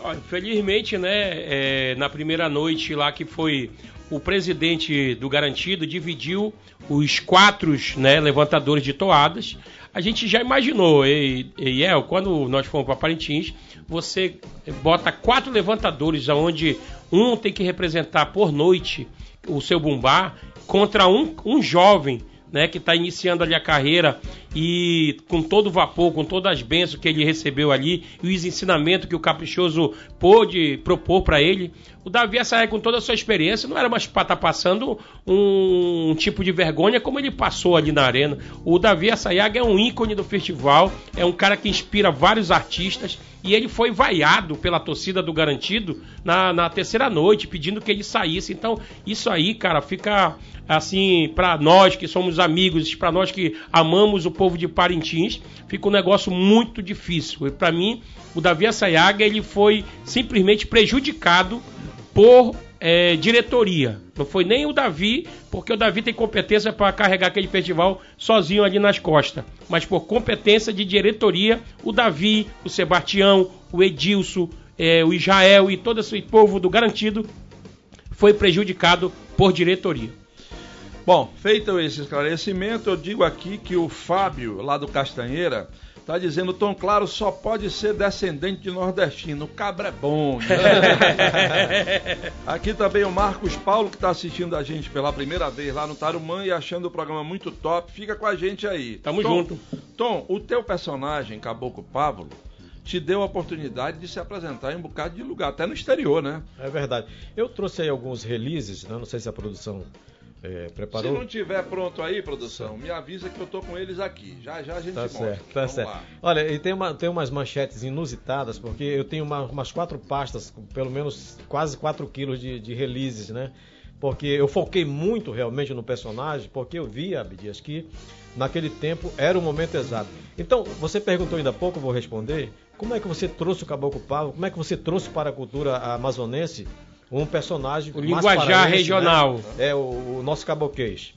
Olha, felizmente, né, é, na primeira noite lá que foi o presidente do Garantido dividiu os quatro né, levantadores de toadas. A gente já imaginou, e, e quando nós fomos para Parintins, você bota quatro levantadores, onde um tem que representar por noite o seu bumbá, contra um, um jovem né, que está iniciando ali a carreira e com todo o vapor, com todas as bênçãos que ele recebeu ali e os ensinamentos que o Caprichoso pôde propor para ele. O Davi Assayag, com toda a sua experiência, não era mais para estar tá passando um, um, tipo de vergonha como ele passou ali na arena. O Davi Assayag é um ícone do festival, é um cara que inspira vários artistas e ele foi vaiado pela torcida do Garantido na, na terceira noite, pedindo que ele saísse. Então, isso aí, cara, fica assim, para nós que somos amigos, para nós que amamos o povo de Parintins, fica um negócio muito difícil. E para mim, o Davi Assayaga, ele foi simplesmente prejudicado por é, diretoria. Não foi nem o Davi, porque o Davi tem competência para carregar aquele festival sozinho ali nas costas. Mas por competência de diretoria, o Davi, o Sebastião, o Edilson, é, o Israel e todo esse povo do Garantido foi prejudicado por diretoria. Bom, feito esse esclarecimento, eu digo aqui que o Fábio, lá do Castanheira, está dizendo Tom Claro só pode ser descendente de nordestino. O cabra é bom. Né? aqui também o Marcos Paulo, que está assistindo a gente pela primeira vez lá no Tarumã e achando o programa muito top. Fica com a gente aí. Tamo Tom, junto. Tom, o teu personagem, Caboclo Pablo, te deu a oportunidade de se apresentar em um bocado de lugar, até no exterior, né? É verdade. Eu trouxe aí alguns releases, né? não sei se a produção é, preparou? Se não tiver pronto aí, produção, me avisa que eu tô com eles aqui. Já já a gente tá mostra. Certo, tá Vamos certo. Lá. Olha, e tem, uma, tem umas manchetes inusitadas, porque eu tenho uma, umas quatro pastas, pelo menos quase 4 quilos de, de releases, né? Porque eu foquei muito realmente no personagem, porque eu via, Abdias, que naquele tempo era o momento exato. Então, você perguntou ainda há pouco, eu vou responder. Como é que você trouxe o Caboclo Pavo? Como é que você trouxe para a cultura amazonense um personagem. O linguajar né? regional. Né? É, o, o, nosso caboquês.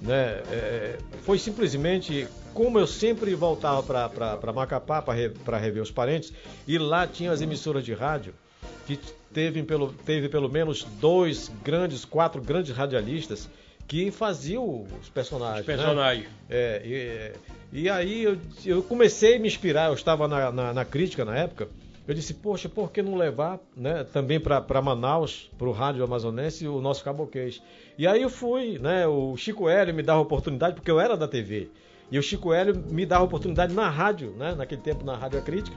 Né? É, foi simplesmente como eu sempre voltava para Macapá para re, rever os parentes, e lá tinha as emissoras de rádio que teve pelo, teve pelo menos dois grandes, quatro grandes radialistas que faziam os personagens. Os né? personagens. Né? É, e, e, aí eu, eu, comecei a me inspirar, eu estava na, na, na crítica na época, eu disse, poxa, por que não levar né, também para Manaus, para o rádio amazonense, o nosso caboquês? E aí eu fui, né? O Chico Hélio me dava oportunidade, porque eu era da TV. E o Chico Hélio me dava oportunidade na rádio, né? Naquele tempo na Rádio Crítica.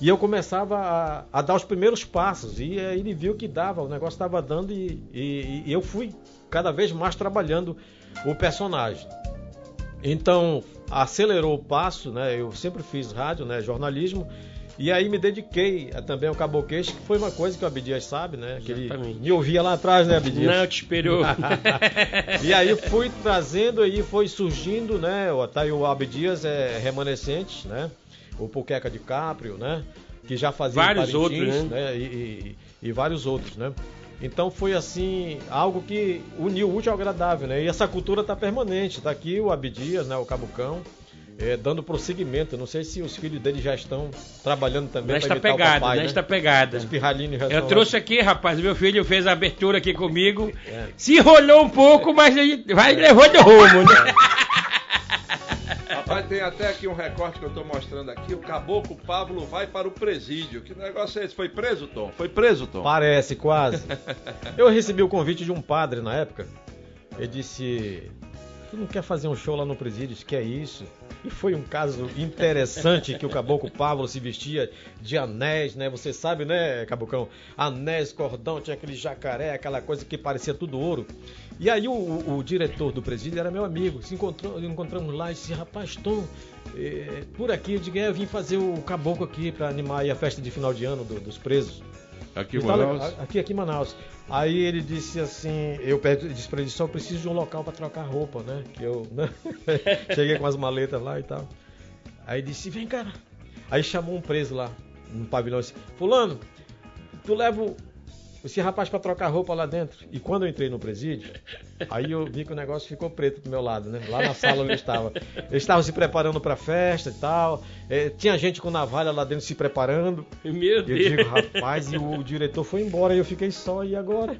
E eu começava a, a, dar os primeiros passos. E aí ele viu que dava, o negócio estava dando e, e, e eu fui cada vez mais trabalhando o personagem. Então, acelerou o passo, né? Eu sempre fiz rádio, né? Jornalismo. E aí me dediquei também ao Caboclês, que foi uma coisa que o Abdias sabe, né? Que ele me ouvia lá atrás, né, Abdias? Não, te esperou. e aí fui trazendo aí, foi surgindo, né? Tá aí o Abdias é remanescente, né? O Puqueca de Caprio, né? Que já fazia vários outros, né? né? E, e, e, vários outros, né? Então foi assim, algo que uniu o útil ao agradável, né? E essa cultura tá permanente. Tá aqui o Abdias, né? O Cabucão é, dando prosseguimento. Não sei se os filhos dele já estão trabalhando também nesta pegada, papai, nesta né? pegada. Os já Eu trouxe aqui, rapaz, meu filho fez a abertura aqui comigo. É. Se enrolou um pouco, mas ele vai levou de rumo, né? Rapaz, tem até aqui um recorte que eu estou mostrando aqui. O caboclo Pablo vai para o presídio. Que negócio é esse? Foi preso, Tom? Foi preso, Tom? Parece, quase. eu recebi o convite de um padre na época. Ele disse: Tu não quer fazer um show lá no presídio? Que é isso? E foi um caso interessante que o Caboclo Pablo se vestia de anéis, né? Você sabe, né, Cabocão? Anéis, cordão, tinha aquele jacaré, aquela coisa que parecia tudo ouro. E aí o, o, o diretor do presídio era meu amigo. Se encontrou, encontramos lá e disse, rapaz, Tom, é, por aqui, eu digo, é, eu vim fazer o caboclo aqui para animar a festa de final de ano do, dos presos. Aqui em Manaus? Aqui, aqui em Manaus. Aí ele disse assim, eu disse pra ele, só preciso de um local para trocar roupa, né? Que eu né? cheguei com as maletas lá e tal. Aí disse, vem cara. Aí chamou um preso lá, no pavilhão e disse, fulano, tu leva esse rapaz para trocar roupa lá dentro. E quando eu entrei no presídio, aí eu vi que o negócio ficou preto do meu lado, né? Lá na sala onde eu estava. Eles estavam se preparando para a festa e tal. É, tinha gente com navalha lá dentro se preparando. Meu Deus. Eu digo, rapaz, e o, diretor foi embora e eu fiquei só, e agora?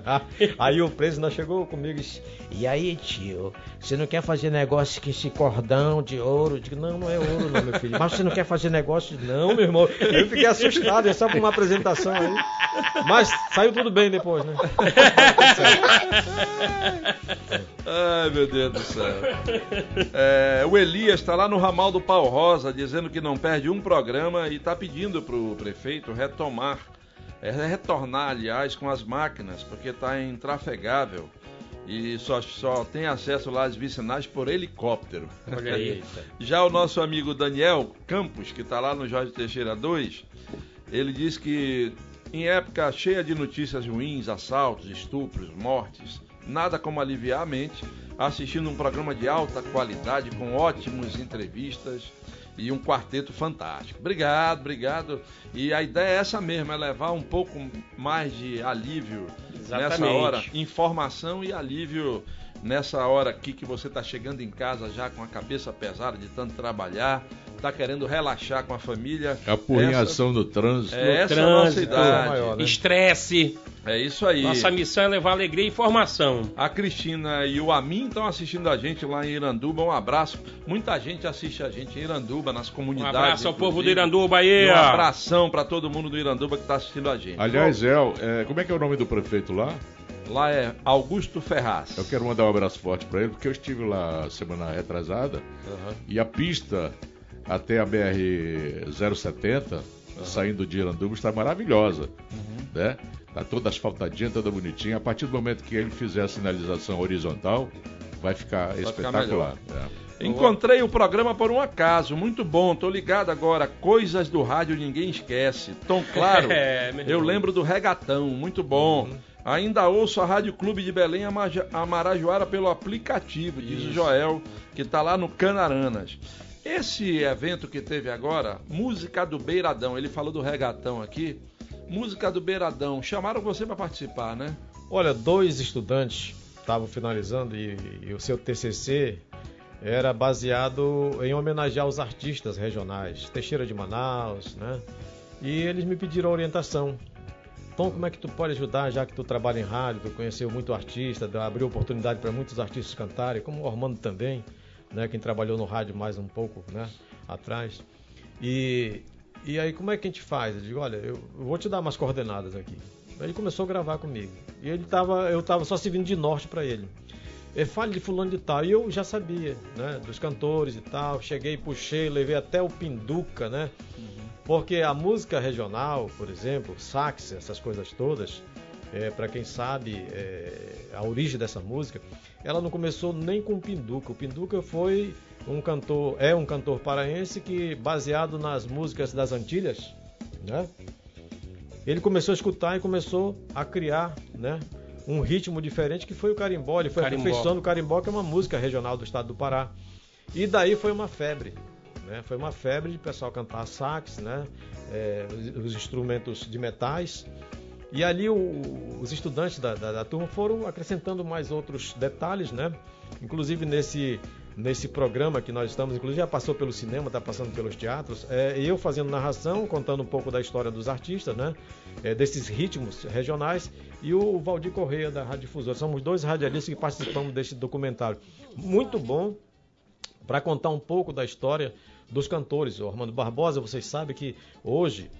aí o preso não chegou comigo e disse, e aí, tio, você não quer fazer negócio com esse cordão de ouro? Eu digo, não, não é ouro não, meu filho. Mas você não quer fazer negócio? Não, meu irmão. Eu fiquei assustado, é só por uma apresentação aí. Mas saiu tudo bem depois, né? Ai, meu Deus do céu. É, o Elias está lá no ramal do Pau Rosa, dizendo que não perde um programa e está pedindo para o prefeito retomar, é, retornar, aliás, com as máquinas, porque está intrafegável e só, só tem acesso lá às vicinais por helicóptero. Olha aí. Já o nosso amigo Daniel Campos, que está lá no Jorge Teixeira 2, ele diz que em época cheia de notícias ruins, assaltos, estupros, mortes, nada como aliviar a mente assistindo um programa de alta qualidade com ótimas entrevistas e um quarteto fantástico. Obrigado, obrigado. E a ideia é essa mesmo, é levar um pouco mais de alívio nessa Exatamente. hora, informação e alívio nessa hora aqui que você está chegando em casa já com a cabeça pesada de tanto trabalhar, está querendo relaxar com a família. A apurrinhação no trânsito. É essa a nossa trânsito, idade. maior, né? Estresse. É isso aí. Nossa missão é levar alegria e informação. A Cristina e o Amin estão assistindo a gente lá em Iranduba. Um abraço. Muita gente assiste a gente em Iranduba, nas Um comunidades. abraço ao povo do inclusive. Iranduba aí. E um abração para todo mundo do Iranduba que está assistindo a gente. Aliás, El, é, como é que é o nome do prefeito lá? Lá é Augusto Ferraz. Eu quero mandar um abraço forte para ele, porque eu estive lá semana retrasada e a pista até a BR-070, saindo de Iranduba, está maravilhosa. Né? Tá toda asfaltadinha, toda bonitinha. A partir do momento que ele fizer a sinalização horizontal, vai ficar ficar espetacular. É. Encontrei o programa por um acaso, muito bom. Tô ligado agora. Coisas do rádio ninguém esquece. Tom Claro, É, eu lembro do regatão, muito bom. Ainda ouço a Rádio Clube de Belém Amarajoara pelo aplicativo, diz o Joel, que tá lá no Canaranas. Esse evento que teve agora, Música do Beiradão, ele falou do regatão aqui. Música do Beiradão, chamaram você para participar, né? Olha, dois estudantes estavam finalizando e, e o seu TCC era baseado em homenagear os artistas regionais, Teixeira de Manaus, né? E eles me pediram orientação. Tom, como é que tu pode ajudar, já que tu trabalha em rádio, tu conheceu muito artista, abriu oportunidade para muitos artistas cantarem, como o Ormando também, né? Quem trabalhou no rádio mais um pouco, né? Atrás. E, e aí, como é que a gente faz? Eu digo, olha, eu, vou te dar umas coordenadas aqui. Ele começou a gravar comigo. E ele tava, eu tava só servindo de norte para ele. Ele fale de fulano de tal. E eu já sabia, né? Dos cantores e tal. Cheguei, puxei, levei até o Pinduca, né? Porque a música regional, por exemplo, sax, essas coisas todas, é, para quem sabe é, a origem dessa música, ela não começou nem com o Pinduca. O Pinduca foi um cantor, é um cantor paraense que, baseado nas músicas das Antilhas, né? Ele começou a escutar e começou a criar, né? Um ritmo diferente que foi o carimbó. Ele foi Carimbó. aperfeiçoando o carimbó, que é uma música regional do estado do Pará. E daí foi uma febre. Né? Foi uma febre de pessoal cantar sax, né? É, os, os instrumentos de metais. E ali o- os estudantes da, da- da turma foram acrescentando mais outros detalhes, né? Inclusive nesse, nesse programa que nós estamos, inclusive já passou pelo cinema, está passando pelos teatros, é, eu fazendo narração, contando um pouco da história dos artistas, né? É, desses ritmos regionais, e o Valdir Correia da Rádio Difusora. Somos dois radialistas que participamos desse documentário. Muito bom, para contar um pouco da história dos cantores. O Armando Barbosa, vocês sabem que hoje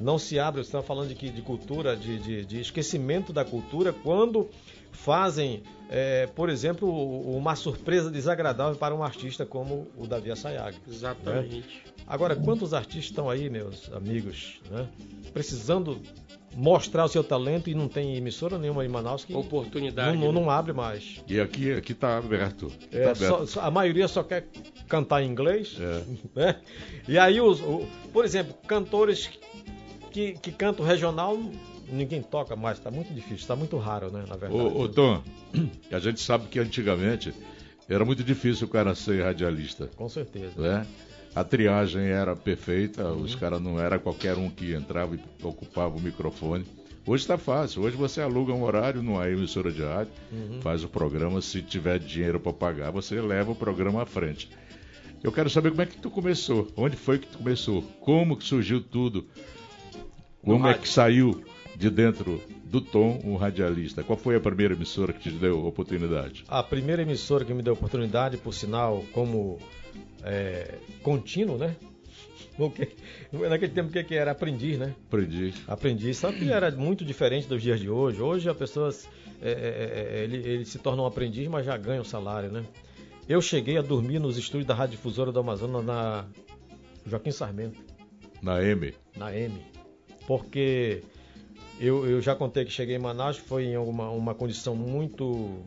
não se abre, você está falando de, que- de cultura, de, de- de esquecimento da cultura, quando fazem, é, por exemplo, uma surpresa desagradável para um artista como o Davi Assayag. Exatamente. Agora, quantos artistas estão aí, meus amigos, né, precisando mostrar o seu talento e não tem emissora nenhuma em Manaus que não, Oportunidade. não, não abre mais. E aqui aqui está aberto. Tá É, aberto. só- só- a maioria só quer cantar em inglês, É. né? E aí, os, o- por exemplo, cantores que, que cantam regional, ninguém toca mais, está muito difícil, está muito raro, né, na verdade. Ô, ô, Tom, a gente sabe que antigamente era muito difícil o cara ser radialista, Com certeza. né? A triagem era perfeita, Uhum. os caras não era qualquer um que entrava e ocupava o microfone. Hoje está fácil. Hoje você aluga um horário numa emissora de rádio, Uhum. faz o programa. Se tiver dinheiro para pagar, você leva o programa à frente. Eu quero saber como é que tu começou. Onde foi que tu começou? Como que surgiu tudo? Como é que saiu de dentro do Tom um radialista? Qual foi a primeira emissora que te deu a oportunidade? A primeira emissora que me deu oportunidade, por sinal, como é, contínuo, né? Porque, naquele tempo o que, que era? Aprendiz, né? Aprendi. Aprendiz, só que era muito diferente dos dias de hoje. Hoje a pessoa é, é, é, ele, ele se torna um aprendiz, mas já ganha o salário, né? Eu cheguei a dormir nos estúdios da Rádio Difusora do Amazonas na Joaquim Sarmento, Na M. na M. Porque eu, eu já contei que cheguei em Manaus, foi em uma, uma condição muito,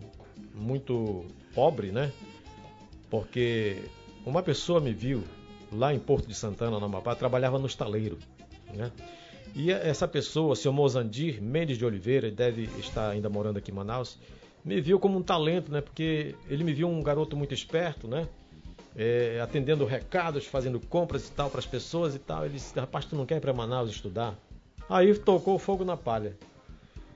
muito pobre, né? Porque uma pessoa me viu lá em Porto de Santana, no Amapá, trabalhava no estaleiro, né? E essa pessoa, seu Mozandir Mendes de Oliveira, deve estar ainda morando aqui em Manaus, me viu como um talento, né? Porque ele me viu um garoto muito esperto, né? É, atendendo recados, fazendo compras e tal para as pessoas e tal. Ele disse, rapaz, tu não quer ir para Manaus estudar? Aí tocou fogo na palha.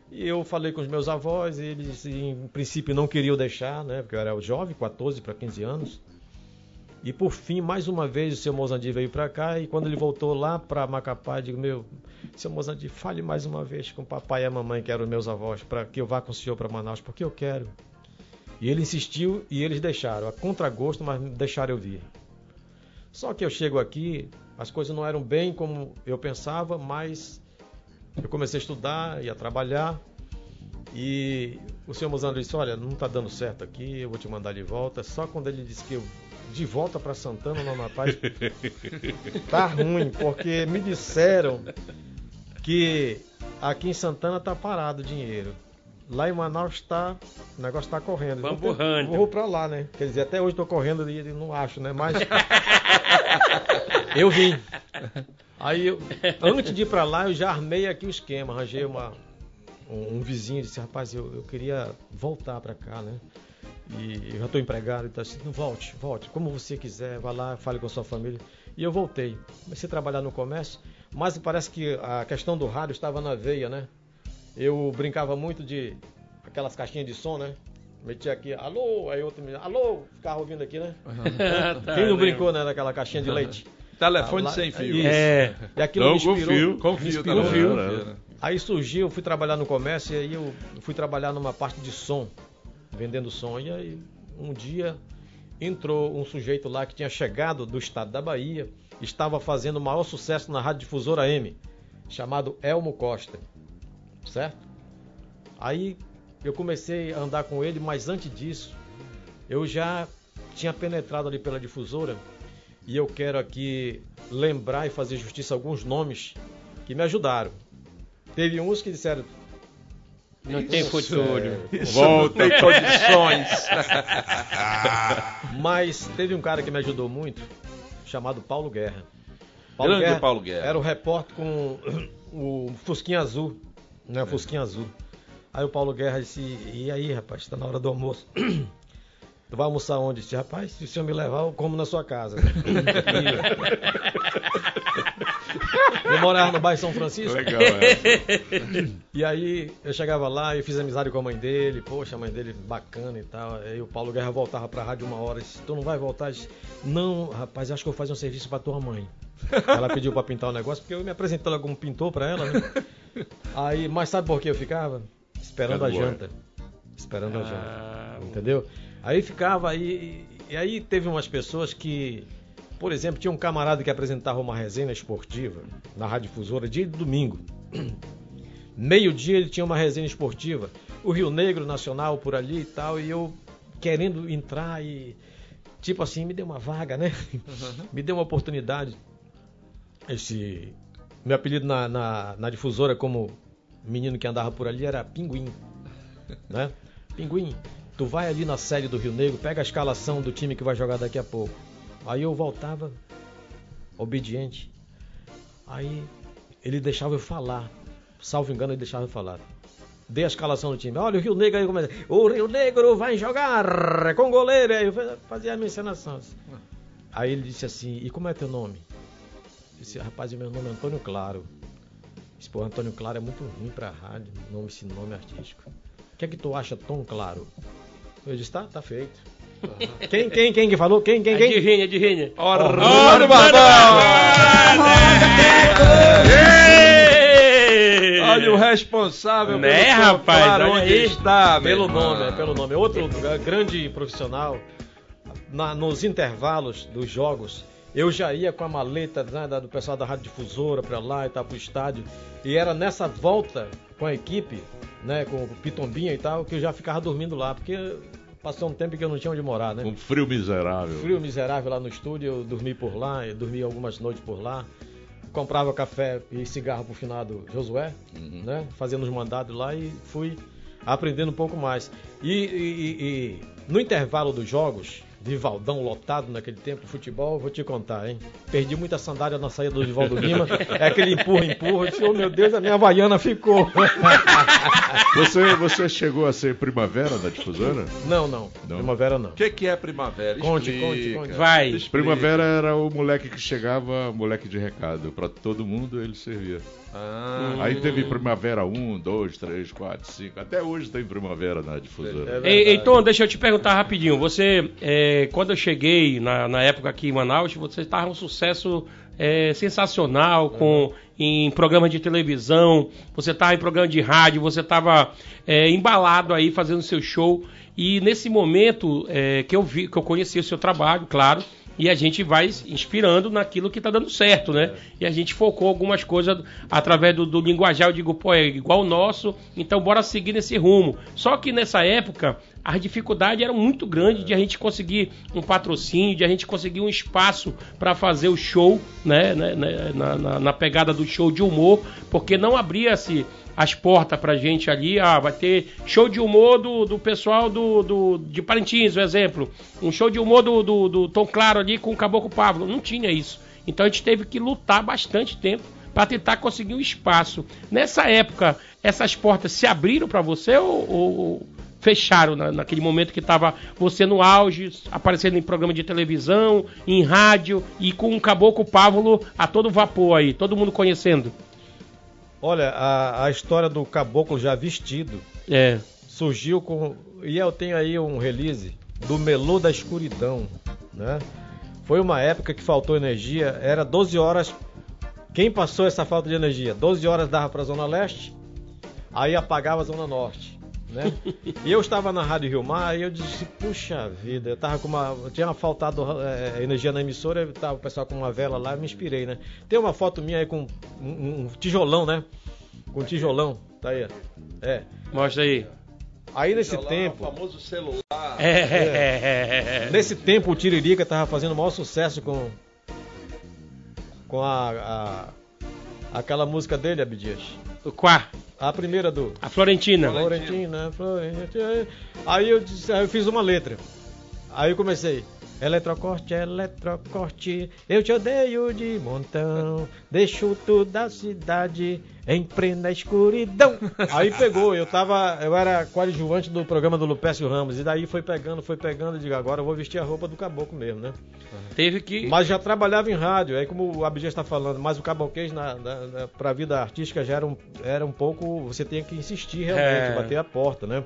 E eu falei com os meus avós, e eles em princípio não queriam deixar, né? Porque eu era jovem, 14 para 15 anos. E por fim, mais uma vez, o seu Mozandir veio para cá e quando ele voltou lá para Macapá, eu digo, meu, seu Mozandir, fale mais uma vez com o papai e a mamãe, que eram meus avós, para que eu vá com o senhor para Manaus, porque eu quero. E ele insistiu e eles deixaram, a contragosto, mas deixaram eu vir. Só que eu chego aqui, as coisas não eram bem como eu pensava, mas eu comecei a estudar e a trabalhar. E o senhor Mozandir disse: Olha, não está dando certo aqui, eu vou te mandar de volta. Só quando ele disse que eu de volta para Santana, no Amapá, tá ruim, porque me disseram que aqui em Santana tá parado o dinheiro. Lá em Manaus tá, o negócio tá correndo. Ter- Bamburrando. Vou pra lá, né? Quer dizer, até hoje tô correndo e não acho, né? Mas eu vim. Aí, eu, antes de ir pra lá, eu já armei aqui o esquema, arranjei uma, um, um vizinho disse, rapaz, eu, eu queria voltar pra cá, né? E eu já estou empregado, então assim, não volte, volte, como você quiser, vá lá, fale com a sua família. E eu voltei. Comecei a trabalhar no comércio, mas parece que a questão do rádio estava na veia, né? Eu brincava muito de aquelas caixinhas de som, né? Metia aqui, alô, aí outro me alô, ficava ouvindo aqui, né? Quem não brincou, né, daquela caixinha de leite? Telefone Ah, lá- sem fio. Isso. É. E aquilo Não, me inspirou, confio, me Confio, inspirou. tá Confio, né? Aí surgiu, eu fui trabalhar no comércio e aí eu fui trabalhar numa parte de som, vendendo som. E aí um dia entrou um sujeito lá que tinha chegado do estado da Bahia, estava fazendo o maior sucesso na Rádio Difusora M, chamado Elmo Costa. Certo? Aí eu comecei a andar com ele, mas antes disso, eu já tinha penetrado ali pela difusora e eu quero aqui lembrar e fazer justiça a alguns nomes que me ajudaram. Teve uns que disseram. Não tem futuro. Volta em condições. Mas teve um cara que me ajudou muito, chamado Paulo Guerra. Grande Paulo Guerra. Era o repórter com o Fusquinha Azul, né? O Fusquinha Azul. Aí o Paulo Guerra disse, e aí, rapaz, está na hora do almoço. Tu vai almoçar onde? Disse, rapaz, se o senhor me levar, eu como na sua casa. eu morava no bairro São Francisco. Legal, é. E aí eu chegava lá e fiz amizade com a mãe dele, poxa, a mãe dele bacana e tal. Aí o Paulo Guerra voltava pra rádio uma hora disse, tu não vai voltar? Disse, não, rapaz, acho que eu vou fazer um serviço pra tua mãe. Ela pediu pra pintar o negócio, porque eu me apresentei lá como pintor pra ela, né? Aí, mas sabe por que eu ficava? Esperando a janta. Esperando a Ah, janta. Entendeu? Aí ficava aí. E aí teve umas pessoas que. Por exemplo, tinha um camarada que apresentava uma resenha esportiva na Rádio Difusora dia de domingo. Meio-dia ele tinha uma resenha esportiva. O Rio Negro Nacional por ali e tal. E eu querendo entrar e. Tipo assim, me deu uma vaga, né? me deu uma oportunidade. Esse. Meu apelido na, na, na difusora como menino que andava por ali era Pinguim. Né? Pinguim, tu vai ali na série do Rio Negro, pega a escalação do time que vai jogar daqui a pouco. Aí eu voltava, obediente. Aí ele deixava eu falar. Salvo engano, ele deixava eu falar. Dei a escalação do time. Olha o Rio Negro aí começa. O Rio Negro vai jogar com goleiro. Aí eu fazia a minha encenação. Aí ele disse assim: E como é teu nome? Eu disse: Rapaz, meu nome é Antônio Claro. Disse, pô, Antônio Claro é muito ruim pra rádio, nome, esse nome artístico. O que é que tu acha Tom Claro? Eu disse, tá, tá feito. Quem, quem, quem que falou? Quem, quem, É quem? de rinha, é de rinha. Orlando Barbão! Ei! Olha o responsável Né, pelo rapaz, Claro onde aí. está, Pelo irmão. nome, é pelo nome. É Outro lugar, grande profissional. Na- nos intervalos dos jogos, eu já ia com a maleta né, do pessoal da Rádio Difusora pra lá e tal, pro estádio. E era nessa volta com a equipe, né, com o Pitombinha e tal, que eu já ficava dormindo lá, porque passou um tempo que eu não tinha onde morar, né? Um frio miserável. Frio miserável lá no estúdio, eu dormi por lá, eu dormi algumas noites por lá. Comprava café e cigarro pro finado Josué, né? Fazendo os mandados lá e fui aprendendo um pouco mais. E, e- e- e no intervalo dos jogos, de Valdão lotado naquele tempo, futebol, vou te contar, hein? Perdi muita sandália na saída do Divaldo Lima. É aquele empurra, empurra. Eu disse, oh meu Deus, a minha Havaiana ficou. Você, você chegou a ser primavera da difusora? Não, não. Não. Primavera não. O que, que é primavera? Conte, Explica. conte, conte. Vai. Explica. Primavera era o moleque que chegava, moleque de recado. Pra todo mundo ele servia. Ah, Aí teve primavera 1, 2, 3, 4, 5. Até hoje tem primavera na difusora. É Ei. Então, deixa eu te perguntar rapidinho. Você, é, quando eu cheguei na, na época aqui em Manaus, você estava um sucesso é, sensacional com em programa de televisão, você estava em programa de rádio, você estava é, embalado aí fazendo seu show. E nesse momento é, que eu vi, que eu conheci o seu trabalho, claro. E a gente vai inspirando naquilo que está dando certo, né? E a gente focou algumas coisas através do, do linguajar. Eu digo, pô, é igual o nosso, então bora seguir nesse rumo. Só que nessa época, as dificuldades eram muito grandes de a gente conseguir um patrocínio, de a gente conseguir um espaço para fazer o show, né, Na, na- na pegada do show de humor, porque não abria-se as portas pra gente ali, ah, vai ter show de humor do, do pessoal do, do, de Parintins, um exemplo. Um show de humor do, do, do Tom Claro ali com o Caboclo Pablo. Não tinha isso. Então a gente teve que lutar bastante tempo para tentar conseguir um espaço. Nessa época, essas portas se abriram para você ou, ou- fecharam na- naquele momento que estava você no auge, aparecendo em programa de televisão, em rádio e com o Caboclo Pablo a todo vapor aí, todo mundo conhecendo? Olha, a, a história do caboclo já vestido É. surgiu com. E eu tenho aí um release do Melô da Escuridão, né? Foi uma época que faltou energia, era 12 horas. Quem passou essa falta de energia? 12 horas dava para a Zona Leste, aí apagava a Zona Norte, né? e eu estava na Rádio Rio Mar e eu disse, puxa vida, eu tava com uma. Tinha faltado eh, energia na emissora, eu tava o pessoal com uma vela lá, me inspirei, né? Tem uma foto minha aí com um, um tijolão, né? Com um tijolão, tá aí. É. Mostra aí. Aí nesse Celular, tempo. O famoso celular. É. Nesse tempo o Tiririca tava fazendo o maior sucesso com com a, a- aquela música dele, Abdias. O Quá, A primeira do a Florentina. Florentina, Florentina. Aí eu disse, aí eu fiz uma letra. Aí eu comecei. Eletrocorte, eletrocorte, eu te odeio de montão, deixo toda a cidade em plena escuridão. Aí pegou, eu tava, eu era coadjuvante do programa do Lupécio Ramos, e daí foi pegando, foi pegando, eu digo, agora eu vou vestir a roupa do caboclo mesmo, né? Teve que. Mas já trabalhava em rádio, aí como o Abdias está falando, mas o caboquês na, na, na, pra vida artística já era um, era um pouco. Você tinha que insistir realmente, É. bater a porta, né?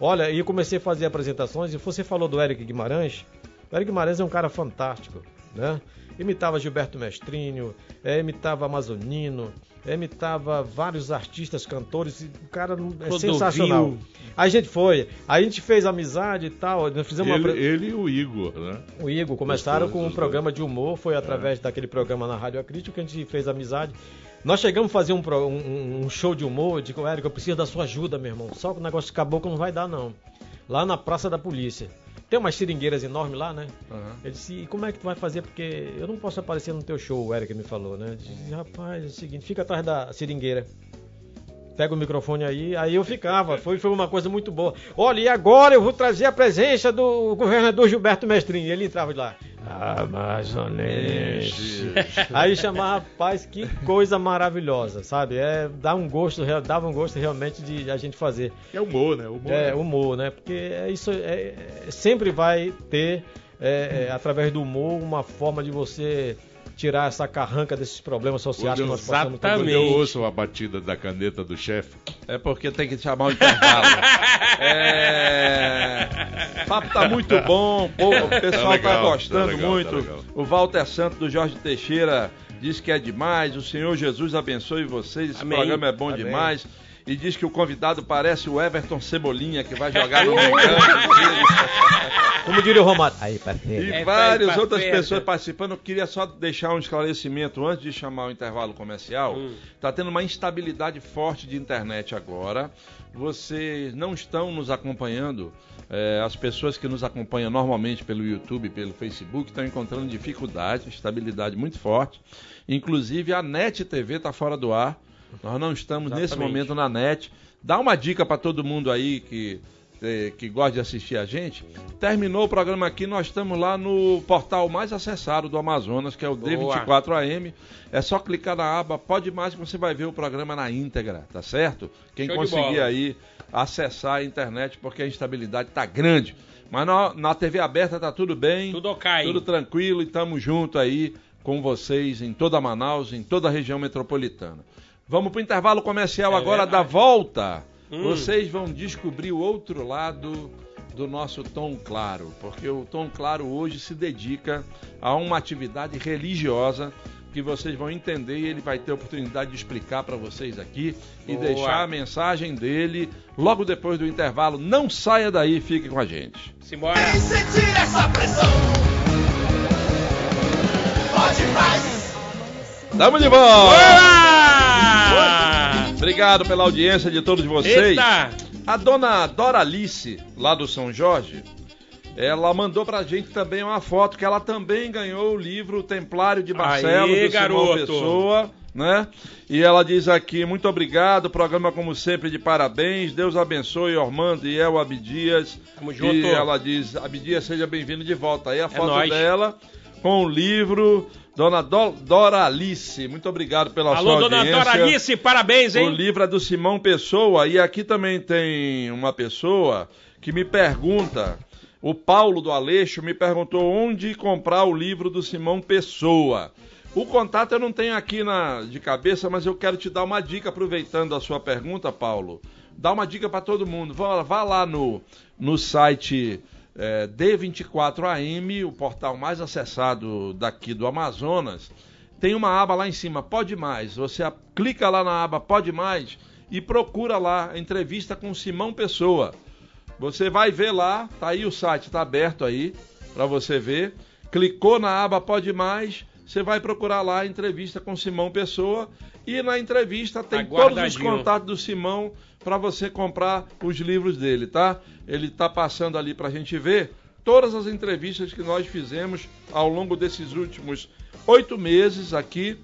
Olha, e eu comecei a fazer apresentações, e você falou do Eric Guimarães. O Eric Guimarães é um cara fantástico, né? Imitava Gilberto Mestrinho, eh, imitava Amazonino, imitava vários artistas, cantores, e o cara é Clodovil. sensacional. Aí a gente foi, aí a gente fez amizade e tal, nós fizemos uma Ele, apre- ele e o Igor, né? o Igor começaram com um os programa de humor, foi através daquele programa na Rádio Acrítico que a gente fez amizade. Nós chegamos a fazer um, um- um show de humor, digo, Érico, eu preciso da sua ajuda, meu irmão. Só que o negócio de caboclo não vai dar, não. Lá na Praça da Polícia. Tem umas seringueiras enormes lá, né? Ele disse, e como é que tu vai fazer? Porque eu não posso aparecer no teu show, o Eric me falou, né? Eu disse, rapaz, é o seguinte, fica atrás da seringueira. Pega o microfone aí, aí eu ficava, foi, foi uma coisa muito boa. Olha, e agora eu vou trazer a presença do governador Gilberto Mestrinho. Ele entrava de lá. Amazonense. Aí chamava, rapaz, que coisa maravilhosa, sabe? É, dá um gosto, dava um gosto realmente de a gente fazer. É humor, né? Humor, É, né? humor, né? Porque é isso é, é- sempre vai ter, é, é, através do humor, uma forma de você tirar essa carranca desses problemas sociais que nós passamos. Exatamente. Quando eu ouço a batida da caneta do chefe, É porque tem que chamar o intervalo. é... O papo tá muito bom, pô, o pessoal Tá legal, tá gostando tá legal, muito. tá. O Walter Santos do Jorge Teixeira diz que é demais. O Senhor Jesus abençoe vocês. Esse Amém. programa é bom Amém. demais. E diz que o convidado parece o Everton Cebolinha, que vai jogar no Mengão. Como diria o Romário. Aí, parceiro. E É, várias outras pessoas participando. Eu queria só deixar um esclarecimento antes de chamar o intervalo comercial. Hum. Está tendo uma instabilidade forte de internet agora. Vocês não estão nos acompanhando. é, as pessoas que nos acompanham normalmente pelo YouTube, pelo Facebook, estão encontrando dificuldade, instabilidade muito forte. Inclusive a NET TV está fora do ar. Nós não estamos nesse Exatamente. momento na NET. Dá uma dica para todo mundo aí que eh, que gosta de assistir a gente. Terminou o programa aqui, nós estamos lá no portal mais acessado do Amazonas, que é o D24AM. É só clicar na aba Pode Mais que você vai ver o programa na íntegra, tá certo? Quem Show conseguir aí acessar a internet, porque a instabilidade tá grande. Mas na, na TV aberta tá tudo bem. Tudo ok. Tudo tranquilo e estamos junto aí com vocês em toda Manaus, em toda a região metropolitana. Vamos para o intervalo comercial É agora verdade. da volta. Hum. Vocês vão descobrir o outro lado do nosso Tom Claro, porque o Tom Claro hoje se dedica a uma atividade religiosa que vocês vão entender e ele vai ter a oportunidade de explicar para vocês aqui e Boa. deixar a mensagem dele logo depois do intervalo. Não saia daí, fique com a gente. Simbora. E sentir essa pressão. Pode mais. Tamo de volta! Obrigado pela audiência de todos vocês. Eita! A dona Doralice, lá do São Jorge, ela mandou pra gente também uma foto que ela também ganhou o livro Templário de Barcelos, Aê, do garoto. Pessoa, né? E ela diz aqui, muito obrigado, programa como sempre de parabéns, Deus abençoe Ormando e El Abdias. Tamo junto. E ela diz, Abdias, seja bem-vindo de volta. Aí a foto nóis. dela com o livro Dona Do Doralice. Muito obrigado pela Alô, sua dona audiência. Doralice, parabéns, O hein? livro é do Simão Pessoa e aqui também tem uma pessoa que me pergunta, o Paulo do Aleixo me perguntou onde comprar o livro do Simão Pessoa. O contato eu não tenho aqui na, de cabeça, mas eu quero te dar uma dica aproveitando a sua pergunta, Paulo. Dá uma dica para todo mundo. Vá, vá lá no, no site é, D24AM, o portal mais acessado daqui do Amazonas. Tem uma aba lá em cima, Pode Mais. Você clica lá na aba Pode Mais e procura lá a entrevista com Simão Pessoa. Você vai ver lá, tá aí o site, tá aberto aí para você ver. Clicou na aba Pode Mais, você vai procurar lá a entrevista com Simão Pessoa e na entrevista tem todos os contatos do Simão para você comprar os livros dele, tá? Ele tá passando ali pra gente ver todas as entrevistas que nós fizemos ao longo desses últimos oito meses aqui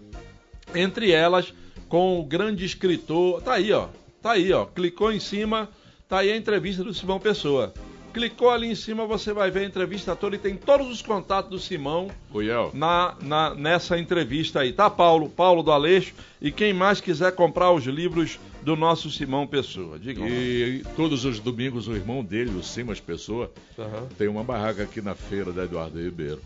entre elas com o grande escritor. Tá aí, ó. Tá aí, ó. Clicou em cima, tá aí a entrevista do Simão Pessoa. Clicou ali em cima, você vai ver a entrevista toda e tem todos os contatos do Simão na, na- nessa entrevista aí, tá, Paulo? Paulo do Aleixo. E quem mais quiser comprar os livros do nosso Simão Pessoa. Diga. e todos os domingos o irmão dele, o Simas Pessoa, Aham. tem uma barraca aqui na feira da Eduardo Ribeiro.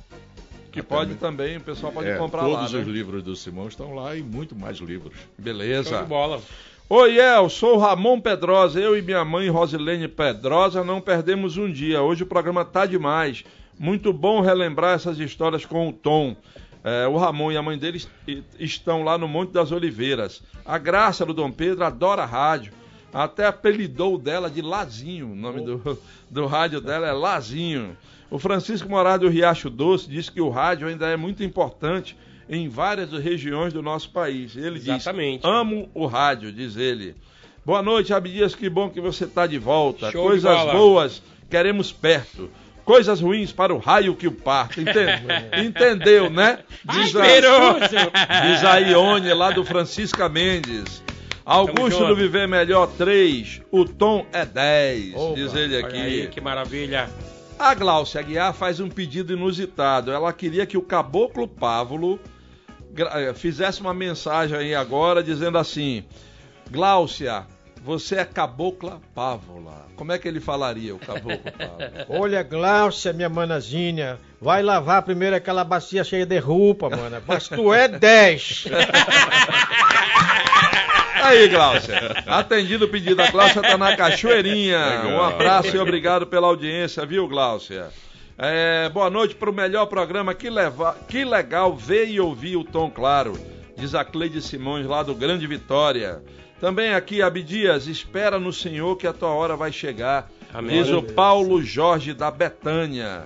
Que pode também, o pessoal pode É, comprar lá. todos né? os livros do Simão estão lá e muito mais livros. Beleza. Show de bola. Oi, El, sou Ramon Pedrosa. Eu e minha mãe Rosilene Pedrosa não perdemos um dia. Hoje o programa tá demais. Muito bom relembrar essas histórias com o Tom. É, o Ramon e a mãe dele est- estão lá no Monte das Oliveiras. A Graça do Dom Pedro adora rádio. Até apelidou dela de Lazinho. O nome do, do rádio dela é Lazinho. O Francisco Moraes do Riacho Doce diz que o rádio ainda é muito importante em várias regiões do nosso país. Ele Exatamente. diz: Amo o rádio, diz ele. Boa noite, Abdias, que bom que você está de volta. Show de Coisas bola. boas, queremos perto. Coisas ruins para o raio que o parta. Enten- Entendeu, né? Diz, a, Esperou. diz a Ione lá do Francisca Mendes. Augusto do Viver Melhor 3, o tom é 10, Opa, diz ele Olha aqui. aí, que maravilha. A Gláucia Aguiar faz um pedido inusitado. Ela queria que o Caboclo Pávulo fizesse uma mensagem aí agora dizendo assim: Gláucia, você é cabocla pávola. Como é que ele falaria, o caboclo pávola? Olha, Glaucia, minha manazinha, vai lavar primeiro aquela bacia cheia de roupa, mana. Mas tu é 10. Aí, Glaucia. Atendido o pedido, a Glaucia tá na Cachoeirinha. Legal. Um abraço e obrigado pela audiência, viu, Glaucia? É, boa noite para o melhor programa. Que, leva... que legal ver e ouvir o Tom Claro, diz a Cleide Simões, lá do Grande Vitória. Também aqui, Abdias, espera no Senhor que a tua hora vai chegar. Amém. Diz o Paulo Jorge da Betânia.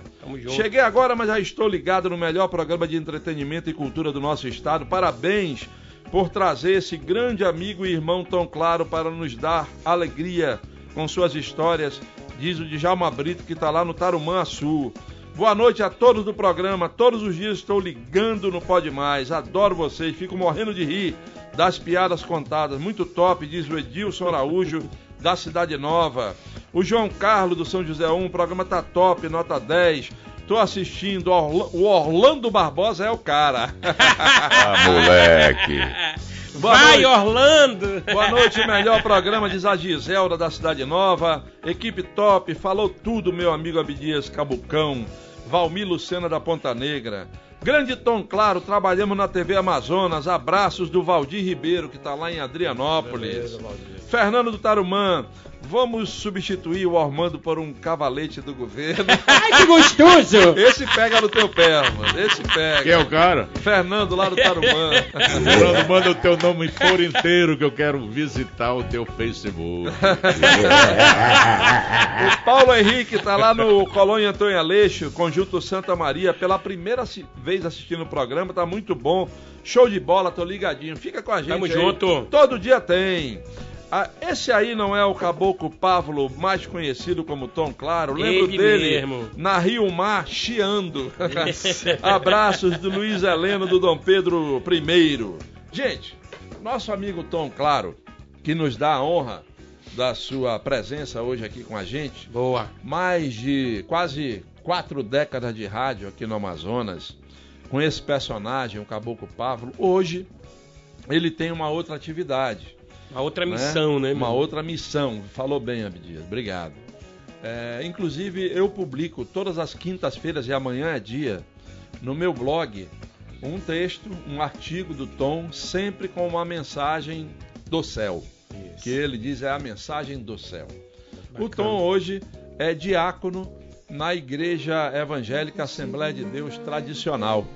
Cheguei agora, mas já estou ligado no melhor programa de entretenimento e cultura do nosso estado. Parabéns por trazer esse grande amigo e irmão tão claro para nos dar alegria com suas histórias, diz o Djalma Brito que está lá no Tarumã Sul. Boa noite a todos do programa. Todos os dias estou ligando no Pode Mais. Adoro vocês, fico morrendo de rir das piadas contadas. Muito top, diz o Edilson Araújo da Cidade Nova. O João Carlos do São José 1, o programa tá top, nota 10. Tô assistindo, o Orlando Barbosa é o cara. Ah, moleque. Boa Vai, noite. Orlando! Boa noite, melhor programa, diz a Giselda da Cidade Nova. Equipe top, falou tudo, meu amigo Abdias Cabucão. Valmir Lucena da Ponta Negra. Grande Tom Claro, trabalhamos na TV Amazonas. Abraços do Valdir Ribeiro, que está lá em Adrianópolis. Beleza. Fernando do Tarumã, vamos substituir o Armando por um cavalete do governo. Ai, que gostoso! Esse pega no teu pé, mano. Esse pega. Quem é o cara? Fernando lá do Tarumã. Fernando, manda o teu nome por inteiro que eu quero visitar o teu Facebook. O Paulo Henrique tá lá no Colônia Antônio Aleixo, Conjunto Santa Maria, pela primeira vez assistindo o programa, tá muito bom. Show de bola, tô ligadinho. Fica com a gente. Tamo aí. junto. Todo dia tem. Ah, esse aí não é o caboclo Pávolo, mais conhecido como Tom Claro? Lembro Ele dele mesmo. na Rio Mar, chiando. Abraços do Luiz Heleno do Dom Pedro I. Gente, nosso amigo Tom Claro, que nos dá a honra da sua presença hoje aqui com a gente, Boa. mais de quase quatro décadas de rádio aqui no Amazonas, com esse personagem, o Caboclo Pávolo, hoje ele tem uma outra atividade. A outra né? missão, né? Uma meu? outra missão. Falou bem, Abdias. Obrigado. É, inclusive, eu publico todas as quintas-feiras, e amanhã é dia, no meu blog, um texto, um artigo do Tom, sempre com uma mensagem do céu. Isso. Que ele diz é a mensagem do céu. O Tom hoje é diácono na Igreja Evangélica Assembleia de Deus Tradicional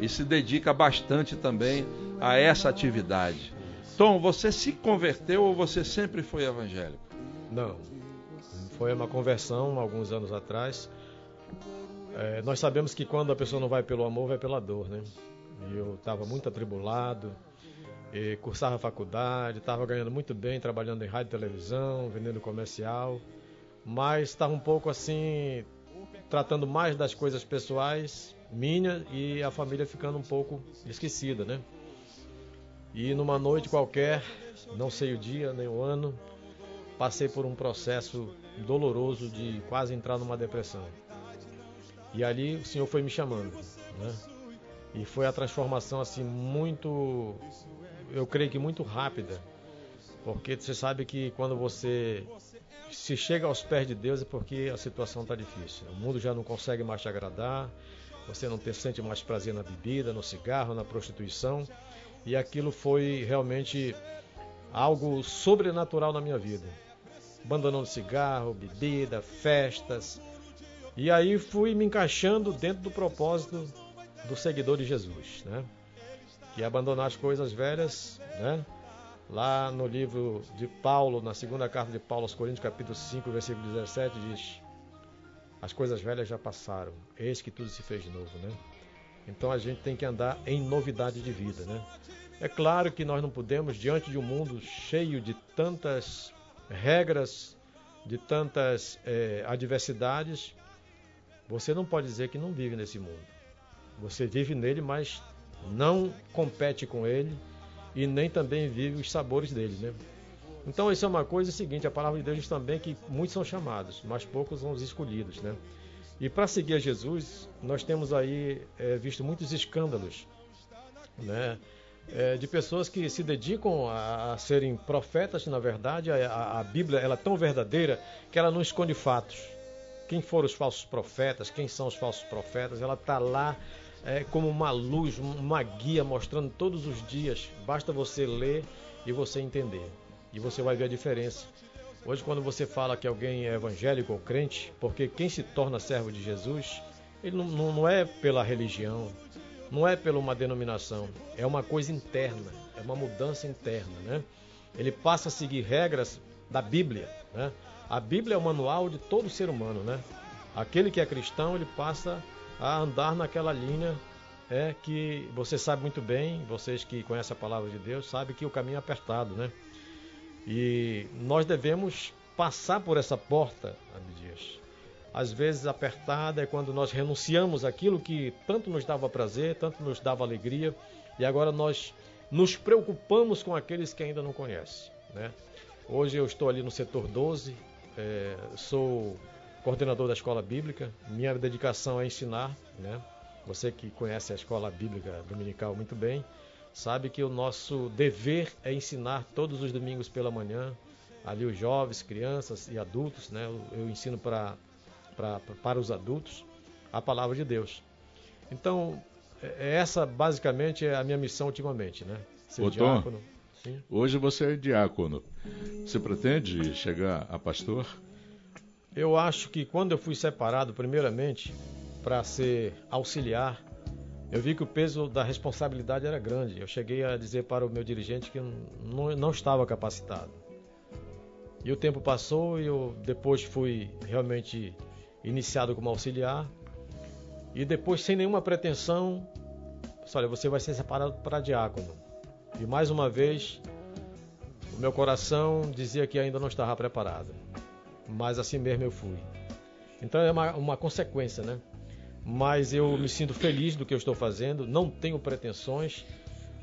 e se dedica bastante também a essa atividade. Tom, você se converteu ou você sempre foi evangélico? Não. Foi uma conversão alguns anos atrás. É, nós sabemos que quando a pessoa não vai pelo amor, vai pela dor, né? E eu estava muito atribulado, cursava faculdade, estava ganhando muito bem, trabalhando em rádio e televisão, vendendo comercial, mas estava um pouco assim, tratando mais das coisas pessoais minhas e a família ficando um pouco esquecida, né? E numa noite qualquer, não sei o dia nem o ano, passei por um processo doloroso de quase entrar numa depressão. E ali o Senhor foi me chamando, né? E foi a transformação assim muito, eu creio que muito rápida, porque você sabe que quando você se chega aos pés de Deus é porque a situação está difícil. O mundo já não consegue mais te agradar, você não te sente mais prazer na bebida, no cigarro, na prostituição, e aquilo foi realmente algo sobrenatural na minha vida. Abandonando cigarro, bebida, festas. E aí fui me encaixando dentro do propósito do seguidor de Jesus, né? Que é abandonar as coisas velhas, né? Lá no livro de Paulo, na segunda carta de Paulo aos Coríntios, capítulo 5, versículo 17, diz: As coisas velhas já passaram, eis que tudo se fez novo, né? Então a gente tem que andar em novidade de vida, né? É claro que nós não podemos, diante de um mundo cheio de tantas regras, de tantas eh, adversidades, você não pode dizer que não vive nesse mundo. Você vive nele, mas não compete com ele e nem também vive os sabores dele, né? Então isso é uma coisa seguinte, a palavra de Deus diz também que muitos são chamados, mas poucos são os escolhidos, né? E para seguir a Jesus, nós temos aí eh, visto muitos escândalos, né? é, de pessoas que se dedicam a, a serem profetas, na verdade, a, a, Bíblia ela é tão verdadeira que ela não esconde fatos. Quem foram os falsos profetas, quem são os falsos profetas, ela está lá é, como uma luz, uma guia mostrando todos os dias. Basta você ler e você entender. E você vai ver a diferença. Hoje, quando você fala que alguém é evangélico ou crente, porque quem se torna servo de Jesus, ele não, não é pela religião, não é pela uma denominação, é uma coisa interna, é uma mudança interna, né? Ele passa a seguir regras da Bíblia, né? A Bíblia é o manual de todo ser humano, né? Aquele que é cristão, ele passa a andar naquela linha é que você sabe muito bem, vocês que conhecem a palavra de Deus, sabem que o caminho é apertado, né? E nós devemos passar por essa porta, Abdias, às vezes apertada é quando nós renunciamos aquilo que tanto nos dava prazer, tanto nos dava alegria, e agora nós nos preocupamos com aqueles que ainda não conhecem. Né? Hoje eu estou ali no setor 12, é, sou coordenador da escola bíblica, minha dedicação é ensinar. Né? Você que conhece a escola bíblica dominical muito bem, sabe que o nosso dever é ensinar todos os domingos pela manhã, ali os jovens, crianças e adultos. Né? eu, ensino para para os adultos a palavra de Deus. Então, é, é essa basicamente é a minha missão ultimamente, né? Ser Ô, diácono. Tom, hoje você é diácono. Você pretende chegar a pastor? Eu acho que quando eu fui separado, primeiramente, para ser auxiliar, eu vi que o peso da responsabilidade era grande. Eu cheguei a dizer para o meu dirigente que não, não estava capacitado. E o tempo passou e eu depois fui realmente iniciado como auxiliar e depois sem nenhuma pretensão, olha, você vai ser separado para diácono. E mais uma vez, o meu coração dizia que ainda não estava preparado, mas assim mesmo eu fui. Então é uma, uma consequência, né? Mas eu me sinto feliz do que eu estou fazendo, não tenho pretensões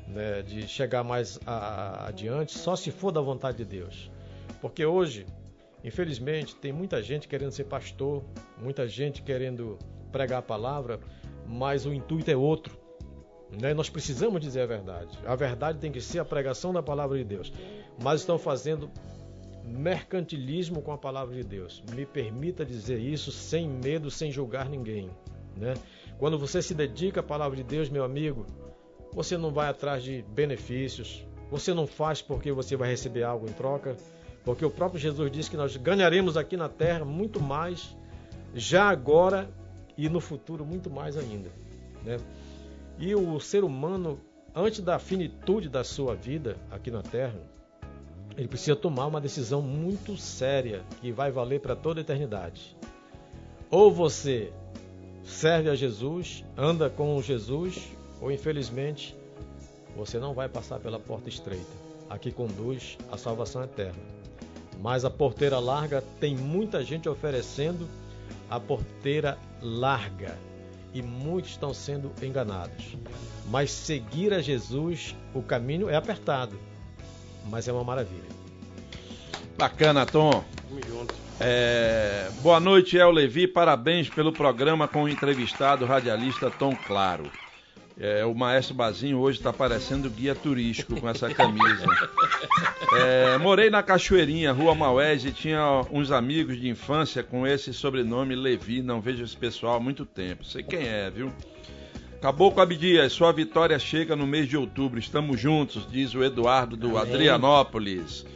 né, de chegar mais a, a, adiante, só se for da vontade de Deus. Porque hoje Infelizmente, tem muita gente querendo ser pastor, muita gente querendo pregar a palavra, mas o intuito é outro. Né? Nós precisamos dizer a verdade. A verdade tem que ser a pregação da palavra de Deus. Mas estão fazendo mercantilismo com a palavra de Deus. Me permita dizer isso sem medo, sem julgar ninguém. Né? Quando você se dedica à palavra de Deus, meu amigo, você não vai atrás de benefícios, você não faz porque você vai receber algo em troca, porque o próprio Jesus disse que nós ganharemos aqui na terra muito mais, já agora e no futuro muito mais ainda. Né? E o ser humano, antes da finitude da sua vida aqui na terra, ele precisa tomar uma decisão muito séria que vai valer para toda a eternidade. Ou você serve a Jesus, anda com Jesus, ou infelizmente você não vai passar pela porta estreita, a que conduz à salvação eterna. Mas a porteira larga tem muita gente oferecendo a porteira larga e muitos estão sendo enganados. Mas seguir a Jesus, o caminho é apertado, mas é uma maravilha. Bacana, Tom. É... Boa noite, El Levi. Parabéns pelo programa com o entrevistado radialista Tom Claro. É, o Maestro Bazinho hoje está parecendo guia turístico com essa camisa. É, morei na Cachoeirinha, Rua Maués, e tinha uns amigos de infância com esse sobrenome Levi. Não vejo esse pessoal há muito tempo. Sei quem é, viu? Acabou com Abdias, sua vitória chega no mês de outubro. Estamos juntos, diz o Eduardo do Amém. Adrianópolis.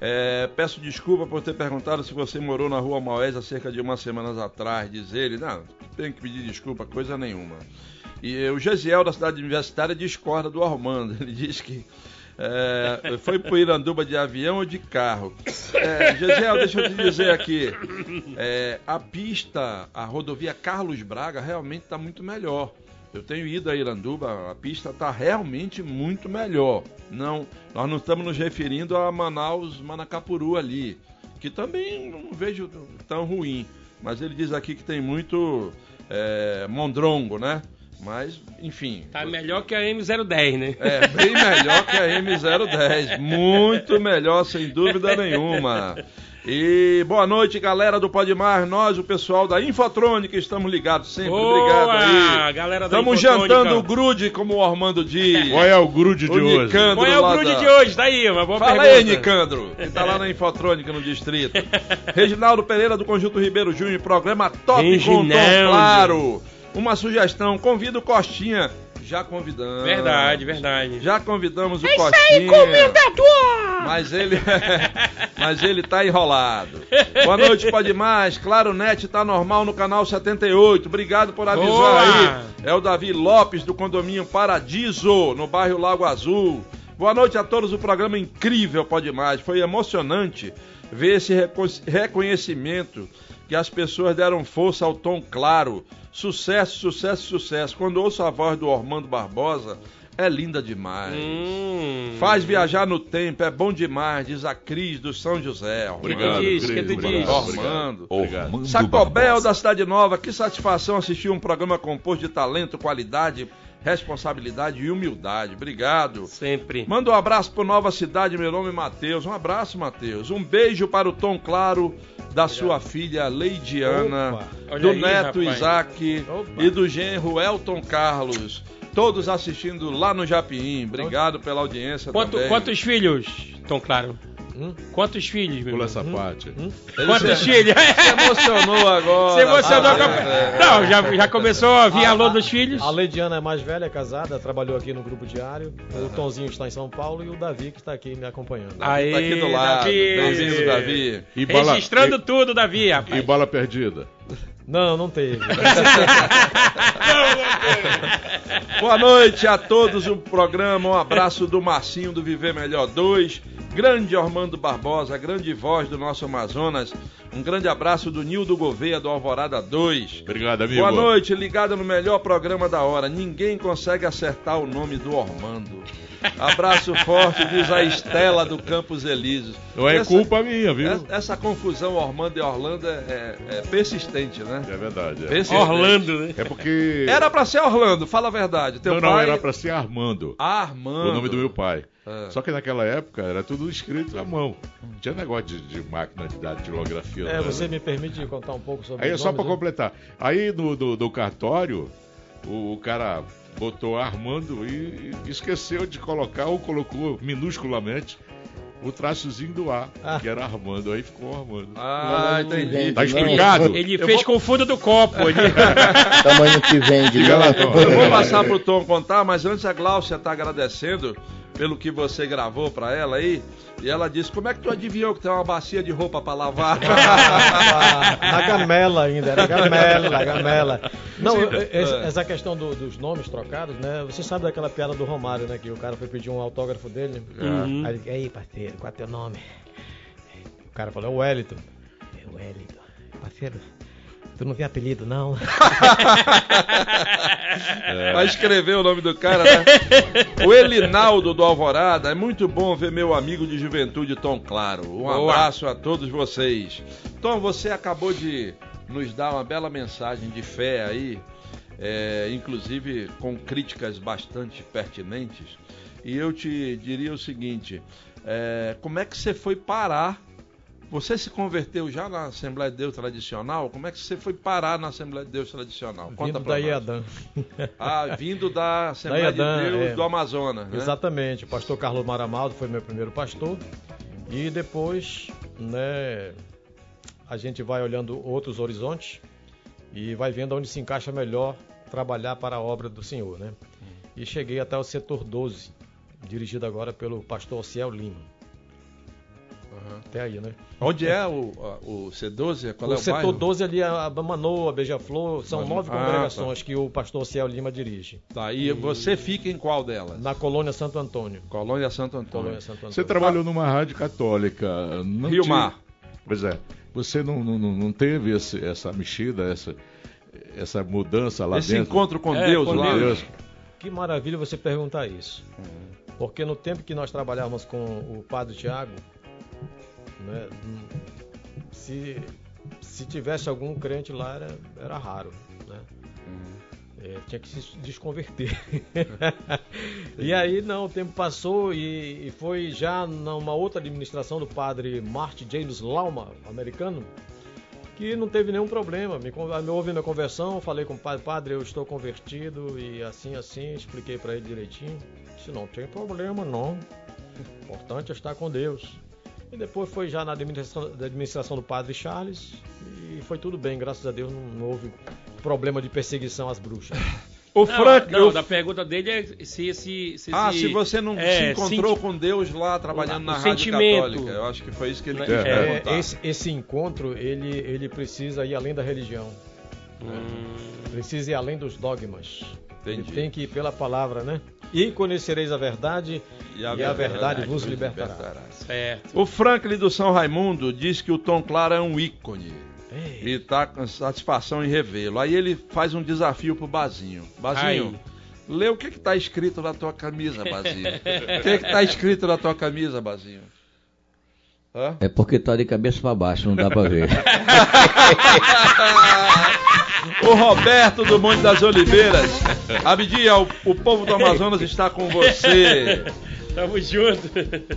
É, peço desculpa por ter perguntado se você morou na Rua Maués há cerca de umas semanas atrás, diz ele. Não, tem que pedir desculpa, coisa nenhuma. E o Gesiel, da cidade universitária, discorda do Armando. Ele diz que é, foi para Iranduba de avião ou de carro. É, Gesiel, deixa eu te dizer aqui. É, a pista, a rodovia Carlos Braga, realmente está muito melhor. Eu tenho ido a Iranduba, a pista está realmente muito melhor. Não, nós não estamos nos referindo a Manaus, Manacapuru ali, que também não vejo tão ruim. Mas ele diz aqui que tem muito é, mondrongo, né? Mas, enfim. Tá melhor que a M010, né? É, bem melhor que a M010. Muito melhor, sem dúvida nenhuma. E boa noite, galera do Pode Mais. Nós, o pessoal da Infotrônica, estamos ligados sempre. Boa, Obrigado aí. galera da Estamos Infotrônica. jantando o grude, como o Armando diz. Qual é o grude de O hoje? Nicandro Qual é o grude da- de hoje? Tá aí, uma boa Fala aí, pergunta. Nicandro, que tá lá na Infotrônica, no distrito. Reginaldo Pereira, do Conjunto Ribeiro Júnior, programa top com Tom Reginaldo. Claro. Uma sugestão, convida o Costinha. Já convidamos. Verdade, verdade. Já convidamos o Costinha. Mas ele, mas ele tá enrolado. Boa noite, pode mais. Claro, Net tá normal no canal 78. Obrigado por avisar Boa. aí. É o Davi Lopes do condomínio Paradiso, no bairro Lago Azul. Boa noite a todos. O programa incrível pode mais. Foi emocionante ver esse reco- reconhecimento que as pessoas deram força ao tom claro. Sucesso, sucesso, sucesso. Quando ouço a voz do Ormando Barbosa, é linda demais. Hum. Faz viajar no tempo, é bom demais, diz a Cris do São José. Obrigado, diz? Cris, Que tu obrigado, diz? obrigado. Ormando. Obrigado. Sacobel da Cidade Nova, que satisfação assistir um programa composto de talento, qualidade, responsabilidade e humildade. Obrigado. Sempre. Manda um abraço pro Nova Cidade, meu nome é Matheus. Um abraço, Matheus. Um beijo para o Tom Claro da sua filha Leidiana, do aí, neto rapaz. Isaac Opa. e do genro Elton Carlos. Todos assistindo lá no Japim. Obrigado pela audiência Quanto- também. quantos filhos, Tom Claro? Hum? Quantos filhos, meu Pula essa parte. Ele Quantos filhos? se emocionou agora. Se emocionou Ah, com a... é. Não, já, já começou a vir A- alô dos filhos? A Leidiana é mais velha, é casada, trabalhou aqui no Grupo Diário. O Tonzinho está em São Paulo e o Davi que está aqui me acompanhando. Aí, Tá aqui do lado. Davi. Bem-vindo, Davi. E bala, Registrando tudo, Davi, e, rapaz. e bala perdida. Não, não teve. Boa noite a todos o programa. Um abraço do Marcinho do Viver Melhor 2. Grande Ormando Barbosa, grande voz do nosso Amazonas. Um grande abraço do Nildo Gouveia do Alvorada 2. Obrigado, amigo. Boa noite, ligado no melhor programa da hora. Ninguém consegue acertar o nome do Ormando. Abraço forte, diz a Estela do Campos Elíseos. Não é Essa- culpa minha, viu? Essa, essa confusão Ormando e Orlando é, é- é persistente, né? É verdade. é. Orlando, né? É porque. Era pra ser Orlando, fala a verdade. Teu Não, não, pai... era pra ser Armando. Armando. O nome do meu pai. É. Só que naquela época era tudo escrito à mão. Não tinha negócio de, de máquina de datilografia. É, né? você me permite contar um pouco sobre Aí é só pra nomes, né? completar. Aí no, no, no cartório, o, o cara botou Armando e, e esqueceu de colocar, ou colocou minusculamente, o traçozinho do A, Ah. que era Armando. Aí ficou Armando. Ah, entendi. Tá explicado? Ele fez com o fundo do copo. Ele... Tamanho que vende, Diga lá, não. Tom. Eu vou passar pro Tom contar, mas antes a Gláucia tá agradecendo pelo que você gravou pra ela aí. E ela disse: Como é que tu adivinhou que tem uma bacia de roupa pra lavar? Na gamela ainda, era gamela, gamela. Não, é. essa questão do- dos nomes trocados, né? Você sabe daquela piada do Romário, né? Que o cara foi pedir um autógrafo dele. Uhum. Aí ele, aí, parceiro, qual é teu nome? O cara falou, é o Wellington. É o Wellington. Parceiro, tu não tem apelido, não? Vai escrever o nome do cara, né? O Elinaldo do Alvorada. É muito bom ver meu amigo de juventude, Tom Claro. Um Boa. abraço a todos vocês. Tom, você acabou de nos dar uma bela mensagem de fé aí, é, inclusive com críticas bastante pertinentes. E eu te diria o seguinte: é, como é que você foi parar? Você se converteu já na Assembleia de Deus tradicional? Como é que você foi parar na Assembleia de Deus tradicional? Conta Vindo da. IEDAM. Ah, vindo da Assembleia Da de Deus é. do Amazonas, né? Exatamente. O pastor Carlos Maramaldo foi meu primeiro pastor. E depois, né, a gente vai olhando outros horizontes e vai vendo onde se encaixa melhor trabalhar para a obra do Senhor, né? E cheguei até o setor 12, dirigido agora pelo pastor Ciel Lima. Até aí, né? Onde é o, o C12? Qual o é o setor bairro? 12 ali, a Manoa, Beija-Flor, são Manoa. nove Ah, congregações que o pastor Ciel Lima dirige. Tá, e você fica em qual delas? Na colônia Santo Antônio. Colônia Santo Antônio. Colônia Santo Antônio. Você trabalhou numa rádio católica. Não Rio tinha- Mar. Pois é. Você não, não, não- teve esse- essa mexida, essa, essa mudança lá Esse dentro? encontro com É, Deus com lá. Deus. Que maravilha você perguntar isso. Porque no tempo que nós trabalhávamos com o Padre Tiago, né, se, se tivesse algum crente lá era, era raro. Né? É, tinha que se desconverter. e aí, não, o tempo passou e, e foi já numa outra administração do padre Martin James Lauma, americano, que não teve nenhum problema. Me, me houve minha conversão, falei com o padre, padre, eu estou convertido e assim, assim, expliquei para ele direitinho. Disse, não tem problema, não. O importante é estar com Deus. E depois foi já na administração, da administração do padre Charles e foi tudo bem, graças a Deus não, não houve problema de perseguição às bruxas. O Não, Frank. não, o- da pergunta dele é se esse. Se Ah, esse- se você não se é, encontrou senti- com Deus lá trabalhando O na Rádio sentimento. Católica. Eu acho que foi isso que ele É, quis É, perguntar. esse, esse encontro ele, ele precisa ir além da religião, Hum, precisa ir além dos dogmas. Ele Entendi. tem que ir pela palavra, né? E conhecereis a verdade e a, verdade, vos libertará. certo. O Franklin do São Raimundo diz que o Tom Claro é um ícone. Ei, E tá com satisfação em revê-lo. Aí ele faz um desafio pro Bazinho. Bazinho, lê o que que tá escrito na tua camisa, Bazinho. o que que tá escrito na tua camisa, Bazinho? Hã? É porque tá de cabeça pra baixo, não dá pra ver. o Roberto do Monte das Oliveiras. Abdia, o, o povo do Amazonas está com você. Tamo junto.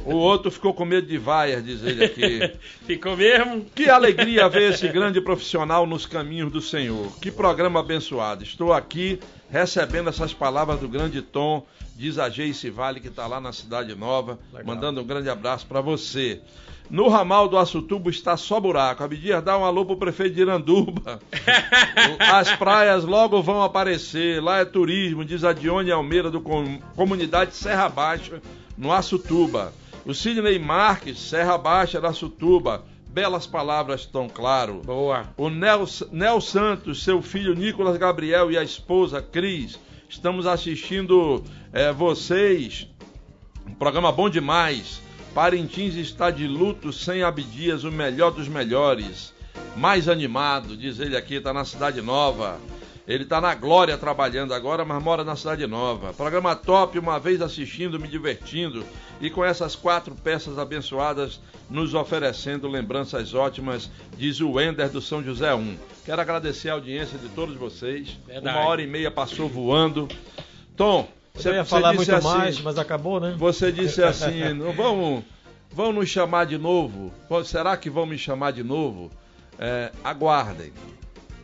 O outro ficou com medo de vaias, diz ele aqui. Ficou mesmo? Que alegria ver esse grande profissional nos caminhos do Senhor. Que programa abençoado. Estou aqui recebendo essas palavras do grande Tom, diz a Geice Vale, que está lá na Cidade Nova, Legal. mandando um grande abraço para você. No ramal do Açutubo está só buraco. Abdias, dá um alô pro prefeito de Iranduba. As praias logo vão aparecer. Lá é turismo, diz a Dione Almeida do com- Comunidade Serra Baixa, no Açutuba. O Sidney Marques, Serra Baixa, da Açutuba. Belas palavras, tão claro. Boa. O Nel, Nel Santos, seu filho Nicolas Gabriel e a esposa Cris. Estamos assistindo eh, vocês. Um programa bom demais. Parintins está de luto sem Abdias, o melhor dos melhores. Mais animado, diz ele aqui, está na Cidade Nova. Ele está na Glória trabalhando agora, mas mora na Cidade Nova. Programa top, uma vez assistindo, me divertindo. E com essas quatro peças abençoadas, nos oferecendo lembranças ótimas, diz o Wender do São José 1. Quero agradecer a audiência de todos vocês. Verdade. Uma hora e meia passou voando. Tom, eu ia você falar disse muito assim, mais, mas acabou, né? você disse assim, não vão, vão nos chamar de novo? Será que vão me chamar de novo? É, aguardem.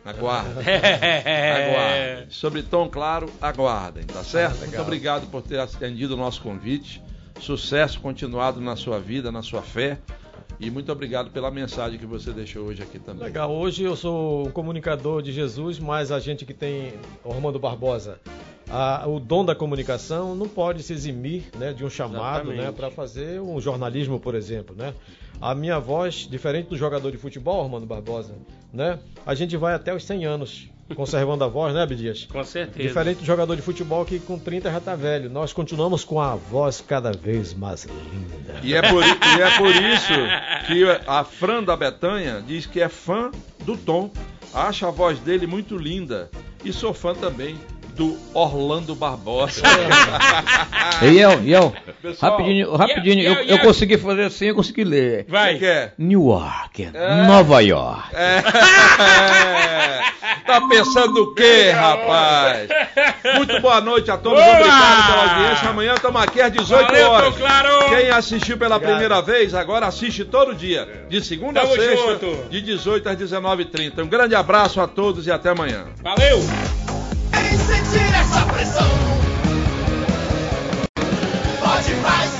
Aguardem. Aguardem. Sobre Tom Claro, aguardem, tá certo? Muito obrigado por ter atendido o nosso convite. Sucesso continuado na sua vida, na sua fé. E muito obrigado pela mensagem que você deixou hoje aqui também. Legal, hoje eu sou um comunicador de Jesus, mas a gente que tem, o Romando Barbosa, a- o dom da comunicação não pode se eximir né, de um chamado Exatamente. né, para fazer um jornalismo, por exemplo. Né? A minha voz, diferente do jogador de futebol, Romando Barbosa, né, a gente vai até os 100 anos conservando a voz, né, Abdias? Com certeza. Diferente do jogador de futebol que com 30 já tá velho. Nós continuamos com a voz cada vez mais linda. E é, por, e é por isso que a Fran da Betanha diz que é fã do Tom, acha a voz dele muito linda e sou fã também do Orlando Barbosa. Ião, Ião, Pessoal, rapidinho, rapidinho, Ião, eu, Ião. eu consegui fazer assim, eu consegui ler. Vai. que é? Newark, Nova York. É. Tá pensando o quê, rapaz? Muito boa noite a todos, Boa! obrigado pela audiência. Amanhã estamos aqui às 18 Valeu, horas. Claro! Quem assistiu pela primeira vez, agora assiste todo dia, de segunda a Tamo sexta, junto. de 18 às 19h30. Um grande abraço a todos e até amanhã. Valeu! Sentir essa pressão. Pode mais